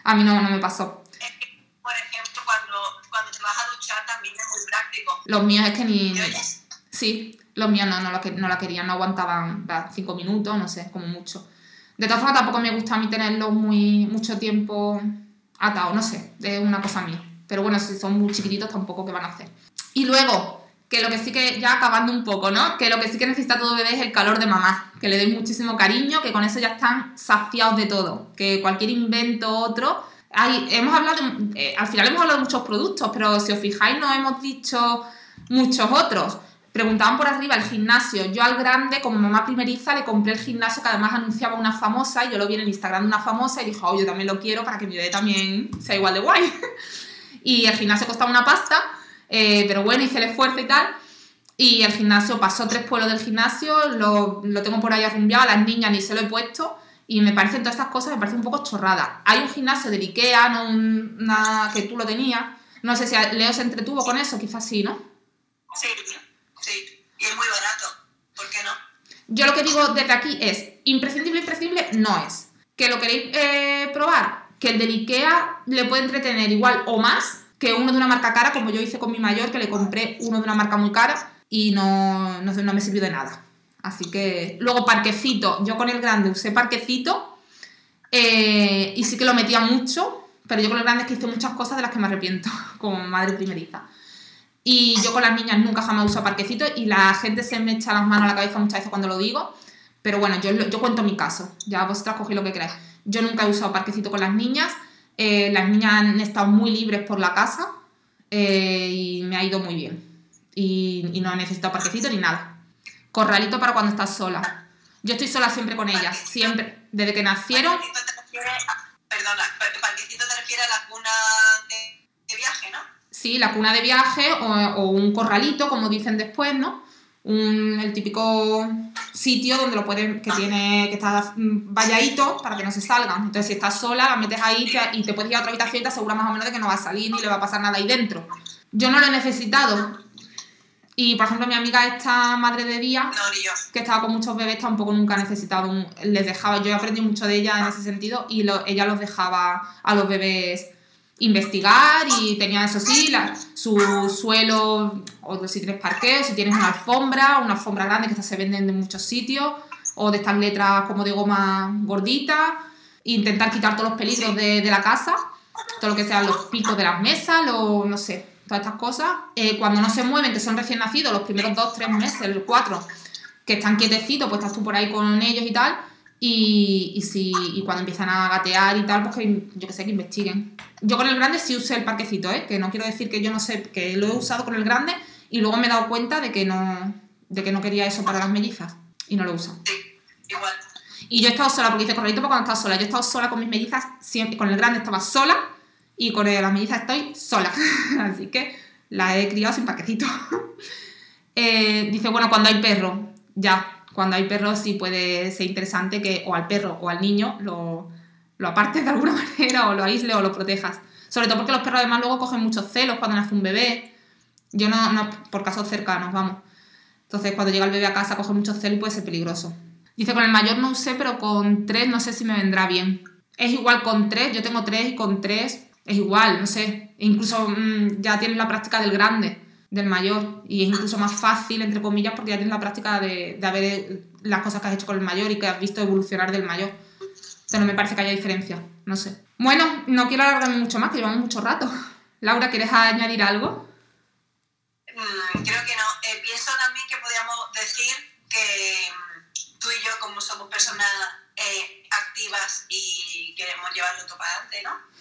a mí no, no me pasó. Es que, por ejemplo, cuando, cuando te vas a duchar también es muy práctico. Los míos es que ni. ¿Me oyes? Sí, los míos no, no, la, no la querían, no aguantaban va, cinco minutos, no sé, como mucho. De todas formas, tampoco me gusta a mí tenerlos muy, mucho tiempo atados, no sé, es una cosa mía. Pero bueno, si son muy chiquititos, tampoco que van a hacer. Y luego, que lo que sí que, ya acabando un poco, ¿no? Que lo que sí que necesita todo bebé es el calor de mamá, que le den muchísimo cariño, que con eso ya están saciados de todo, que cualquier invento otro... Hay, hemos hablado, eh, al final hemos hablado de muchos productos, pero si os fijáis no hemos dicho muchos otros. Preguntaban por arriba el gimnasio. Yo al grande, como mamá primeriza, le compré el gimnasio que además anunciaba una famosa y yo lo vi en el Instagram de una famosa y dije, oh, yo también lo quiero para que mi bebé también sea igual de guay. y el gimnasio costaba una pasta, eh, pero bueno, hice el esfuerzo y tal. Y el gimnasio pasó tres pueblos del gimnasio, lo, lo tengo por ahí arrumbiado, a las niñas ni se lo he puesto. Y me parecen todas estas cosas, me parecen un poco chorradas. Hay un gimnasio del Ikea, no un- una, que tú lo tenías. No sé si Leo se entretuvo con eso, quizás sí, ¿no? Sí, sí. Y es muy barato. ¿Por qué no? Yo lo que digo desde aquí es, imprescindible, imprescindible no es. Que lo queréis eh, probar, que el del Ikea le puede entretener igual o más que uno de una marca cara, como yo hice con mi mayor, que le compré uno de una marca muy cara y no, no, me sirvió de nada. Así que, luego parquecito, yo con el grande usé parquecito eh, y sí que lo metía mucho, pero yo con el grande es que hice muchas cosas de las que me arrepiento como madre primeriza. Y yo con las niñas nunca jamás uso parquecito y la gente se me echa las manos a la cabeza muchas veces cuando lo digo. Pero bueno, yo, yo cuento mi caso. Ya vosotras cogéis lo que queráis. Yo nunca he usado parquecito con las niñas. Eh, las niñas han estado muy libres por la casa eh, y me ha ido muy bien. Y, y no he necesitado parquecito ni nada. Corralito para cuando estás sola. Yo estoy sola siempre con ellas. Siempre. Desde que nacieron. Parquecito te refiere a- Perdona, pa- parquecito te refiere a la cuna de, de viaje, ¿no? Sí, la cuna de viaje o, o un corralito, como dicen después, ¿no? Un, el típico sitio donde lo pueden, que tiene, que está valladito para que no se salgan. Entonces, si estás sola, la metes ahí y te puedes ir a otra habitación y te aseguras más o menos de que no va a salir ni le va a pasar nada ahí dentro. Yo no lo he necesitado. Y, por ejemplo, mi amiga esta madre de día, que estaba con muchos bebés, tampoco nunca ha necesitado un... Les dejaba, yo he aprendido mucho de ella en ese sentido y lo- ella los dejaba a los bebés investigar y tenía eso sí, la- su suelo, o si tienes parqueo, si tienes una alfombra, una alfombra grande que estas se venden en muchos sitios, o de estas letras como de goma gordita, intentar quitar todos los peligros de, de la casa, todo lo que sean los picos de las mesas, los, no sé, todas estas cosas. Eh, cuando no se mueven, que son recién nacidos, los primeros dos, tres meses, el cuatro, que están quietecitos, pues estás tú por ahí con ellos y tal. Y, y, si, y cuando empiezan a gatear y tal, pues que yo que sé, que investiguen. Yo con el grande sí usé el parquecito, ¿eh? que no quiero decir que yo no sé, que lo he usado con el grande y luego me he dado cuenta de que no, de que no quería eso para las mellizas y no lo uso. Sí, igual. Y yo he estado sola, porque dice correcto para cuando estás sola. Yo he estado sola con mis mellizas, siempre, con el grande estaba sola y con las mellizas estoy sola. Así que la he criado sin parquecito. eh, dice, bueno, cuando hay perro, ya, cuando hay perro sí puede ser interesante que o al perro o al niño lo, lo apartes de alguna manera o lo aísle o lo protejas. Sobre todo porque los perros además luego cogen muchos celos cuando nace un bebé. Yo no, por casos cercanos, vamos. Entonces cuando llega el bebé a casa coge muchos celos y puede ser peligroso. Dice, con el mayor no usé, pero con tres no sé si me vendrá bien. Es igual con tres, yo tengo tres y con tres es igual, no sé. Incluso mmm, ya tienes la práctica del grande, del mayor. Y es incluso más fácil, entre comillas, porque ya tienes la práctica de, de ver las cosas que has hecho con el mayor y que has visto evolucionar del mayor. Entonces no me parece que haya diferencia, no sé. Bueno, no quiero alargarme mucho más, que llevamos mucho rato. Laura, ¿quieres añadir algo? Mm, creo que no. Eh, pienso también que podríamos decir que tú y yo, como somos personas eh, activas y queremos llevarlo todo para adelante, ¿no?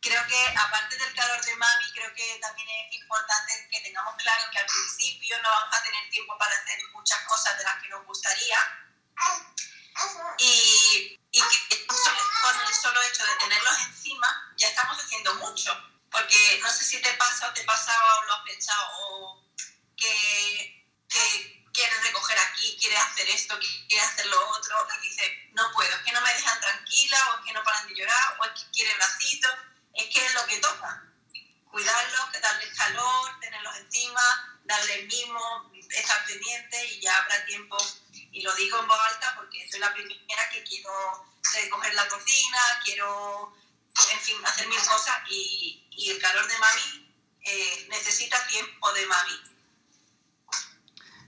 Creo que aparte del calor de mami, creo que también es importante que tengamos claro que al principio no vamos a tener tiempo para hacer muchas cosas de las que nos gustaría. Y, y que con el solo hecho de tenerlos encima ya estamos haciendo mucho. Porque no sé si te pasa o te pasaba o lo has pensado o que, que quieres recoger aquí, quieres hacer esto, quieres hacer lo otro, y dices, no puedo, es que no me dejan tranquila, o es que no paran de llorar, o es que quiere bracitos, es que es lo que toca. Cuidarlos, darles calor, tenerlos encima, darles mimo, estar pendiente y ya habrá tiempo, y lo digo en voz alta porque soy la primera que quiero recoger la cocina, quiero, en fin, hacer mil cosas y, y el calor de mami eh, necesita tiempo de mami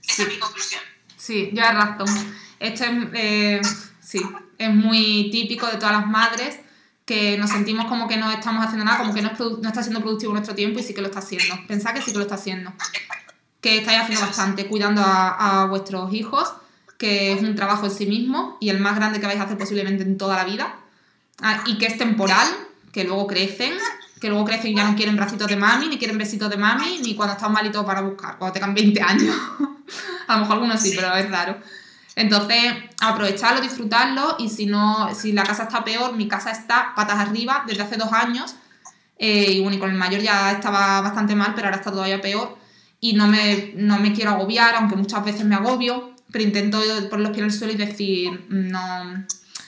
esa Sí. es mi conclusión. Sí, llevas razón. Esto es, eh, sí, es muy típico de todas las madres que nos sentimos como que no estamos haciendo nada, como que no, es no está siendo productivo nuestro tiempo y sí que lo está haciendo. Pensad que sí que lo está haciendo. Que estáis haciendo bastante, cuidando a, a vuestros hijos, que es un trabajo en sí mismo y el más grande que vais a hacer posiblemente en toda la vida. Ah, y que es temporal, que luego crecen, que luego crecen y ya no quieren bracitos de mami, ni quieren besitos de mami, ni cuando están malitos para buscar, cuando tengan 20 años. a lo mejor algunos sí, Sí. pero es raro. Entonces, aprovecharlo, disfrutarlo y si no, si la casa está peor, mi casa está patas arriba desde hace dos años eh, y bueno, y con el mayor ya estaba bastante mal, pero ahora está todavía peor y no me, no me quiero agobiar, aunque muchas veces me agobio, pero intento poner los pies en el suelo y decir, no,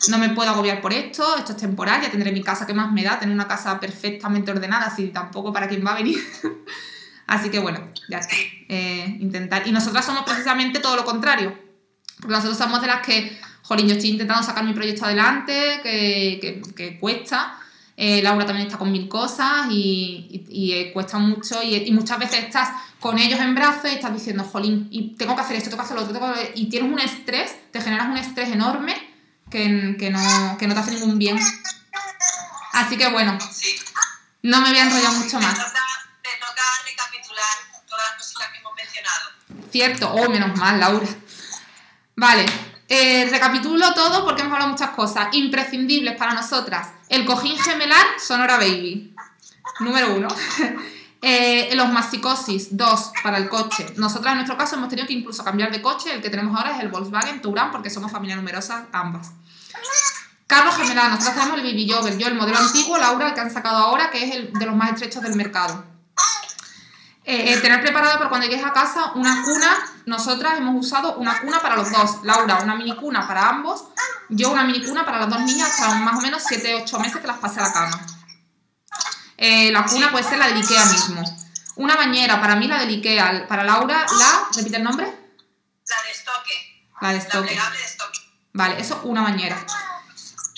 no me puedo agobiar por esto, esto es temporal, ya tendré mi casa que más me da, tener una casa perfectamente ordenada, así tampoco para quién va a venir. así que bueno, ya está. Eh, intentar. Y nosotras somos precisamente todo lo contrario, porque nosotros somos de las que, jolín, yo estoy intentando sacar mi proyecto adelante, que, que, que cuesta. Eh, Laura también está con mil cosas y, y- y, eh, cuesta mucho y, y muchas veces estás con ellos en brazos y estás diciendo, jolín, y tengo que hacer esto, tengo que hacer lo otro, tengo que-", y tienes un estrés, te generas un estrés enorme que, que, no, que no te hace ningún bien. Así que bueno, no me voy a enrollar mucho Te más. toca, te toca recapitular todas las cositas que hemos mencionado. Cierto, oh, menos mal, Laura. Vale, eh, recapitulo todo porque hemos hablado muchas cosas. Imprescindibles para nosotras. El cojín gemelar Sonora Baby. Número uno. Eh, los masicosis, dos, para el coche. Nosotras en nuestro caso hemos tenido que incluso cambiar de coche. El que tenemos ahora es el Volkswagen Touran porque somos familia numerosa ambas. Carro gemelar, nosotros tenemos el Baby Jover. Yo el modelo antiguo, Laura, el que han sacado ahora, que es el de los más estrechos del mercado. Eh, eh, tener preparado para cuando llegues a casa una cuna. Nosotras hemos usado una cuna para los dos. Laura, una mini cuna para ambos. Yo una mini cuna para las dos niñas hasta más o menos 7-8 meses que las pasé a la cama. Eh, la cuna puede ser la del Ikea mismo. Una bañera, para mí la del Ikea. Para Laura, la. ¿Repite el nombre? La de estoque. La de La estoque. plegable de estoque. Vale, eso una bañera.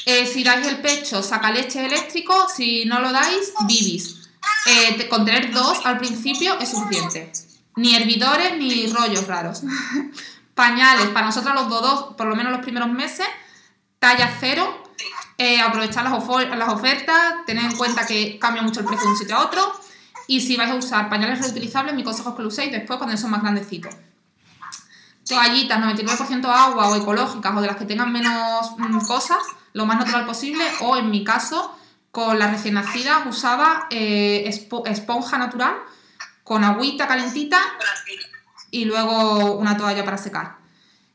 Si dais el pecho, saca leche eléctrico. Si no lo dais, bibis. Eh, con tener dos al principio es suficiente. Ni hervidores ni rollos raros. Pañales, para nosotros los dos, por lo menos los primeros meses, talla cero. Eh, aprovechar las ofertas, tener en cuenta que cambia mucho el precio de un sitio a otro. Y si vais a usar pañales reutilizables, mi consejo es que lo uséis después cuando son más grandecitos. Toallitas 99% agua o ecológicas o de las que tengan menos mm, cosas, lo más natural posible. O en mi caso, con las recién nacidas usaba eh, espo- esponja natural con agüita calentita y luego una toalla para secar.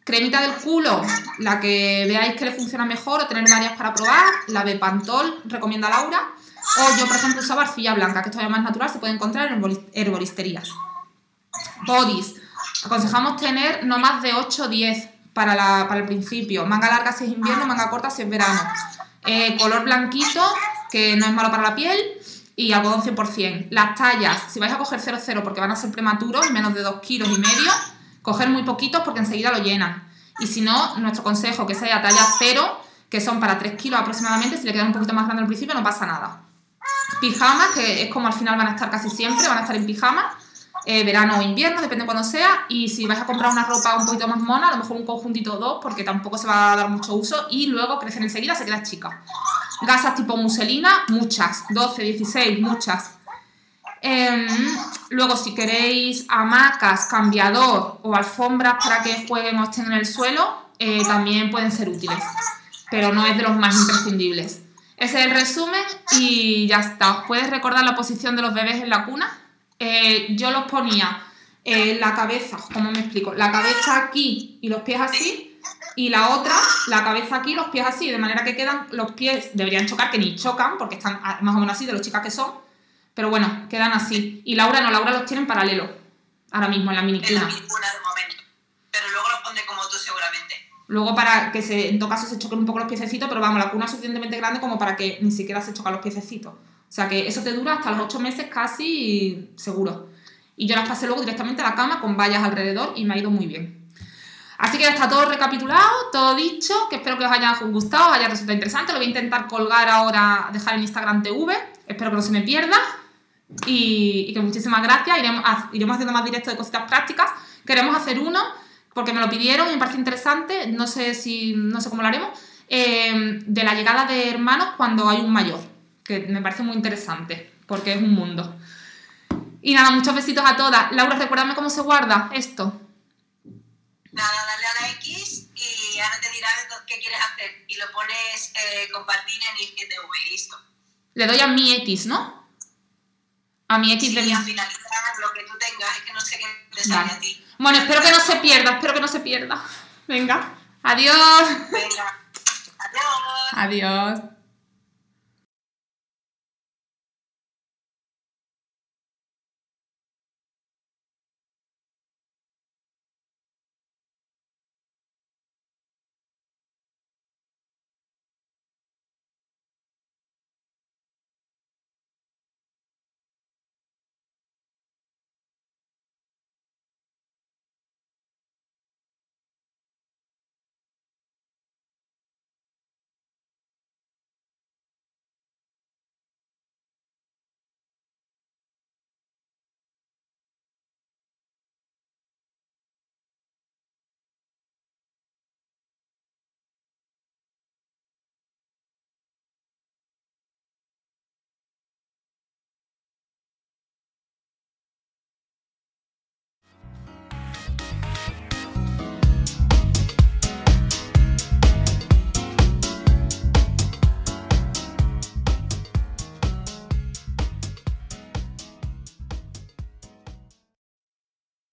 Cremita del culo, la que veáis que le funciona mejor o tener varias para probar, la de Pantol, recomienda Laura. O yo, por ejemplo, usaba arcilla blanca, que es todavía más natural, se puede encontrar en herboristerías. Bodies. Aconsejamos tener no más de 8 o 10 para, la- para el principio. Manga larga si es invierno, manga corta si es verano. Eh, color blanquito, que no es malo para la piel. Y algodón 100%. Las tallas, si vais a coger 00 porque van a ser prematuros, menos de 2 kilos y medio, coger muy poquitos porque enseguida lo llenan. Y si no, nuestro consejo que sea talla 0, que son para 3 kilos aproximadamente, si le quedan un poquito más grande al principio no pasa nada. Pijamas, que es como al final van a estar casi siempre, van a estar en pijama, eh, verano o invierno, depende cuando sea. Y si vais a comprar una ropa un poquito más mona, a lo mejor un conjuntito o dos, porque tampoco se va a dar mucho uso y luego crecen enseguida, se queda chica. Gasas tipo muselina, muchas, 12, 16, muchas. Em, luego, si queréis hamacas, cambiador o alfombras para que jueguen o estén en el suelo, eh, también pueden ser útiles, pero no es de los más imprescindibles. Ese es el resumen y ya está. ¿Puedes recordar la posición de los bebés en la cuna? Eh, yo los ponía eh, la cabeza, ¿cómo me explico? La cabeza aquí y los pies así, y la otra, la cabeza aquí los pies así, de manera que quedan los pies, deberían chocar, que ni chocan, porque están ah, más o menos así, de los chicas que son, pero bueno, quedan así. Y Laura no, Laura los tiene en paralelo, ahora mismo en la mini En la cuna. minicuna de momento. Pero luego los pondré como tú seguramente. Luego para que se, en todo caso se choquen un poco los piececitos, pero vamos, la cuna es suficientemente grande como para que ni siquiera se chocan los piececitos. O sea que eso te dura hasta los 8 meses casi seguro. Y yo las pasé luego directamente a la cama con vallas alrededor y me ha ido muy bien. Así que ya está todo recapitulado, todo dicho, que espero que os haya gustado, os haya resultado interesante. Lo voy a intentar colgar ahora, dejar en Instagram TV, espero que no se me pierda. Y, que muchísimas gracias, iremos, iremos haciendo más directos de cositas prácticas. Queremos hacer uno, porque me lo pidieron y me parece interesante, no sé, si, no sé cómo lo haremos, eh, de la llegada de hermanos cuando hay un mayor, que me parece muy interesante, porque es un mundo. Y nada, muchos besitos a todas. Laura, recuérdame cómo se guarda esto. Nada, dale a la X y ahora te dirá qué quieres hacer. Y lo pones eh, compartir en IGTV y listo. Le doy a mi X, ¿no? A mi X de Sí, mi... a finalizar lo que tú tengas. Es que no sé qué te sale Vale. a ti. Bueno, espero que no se pierda, espero que no se pierda. Venga. Adiós. Venga. Adiós. Adiós.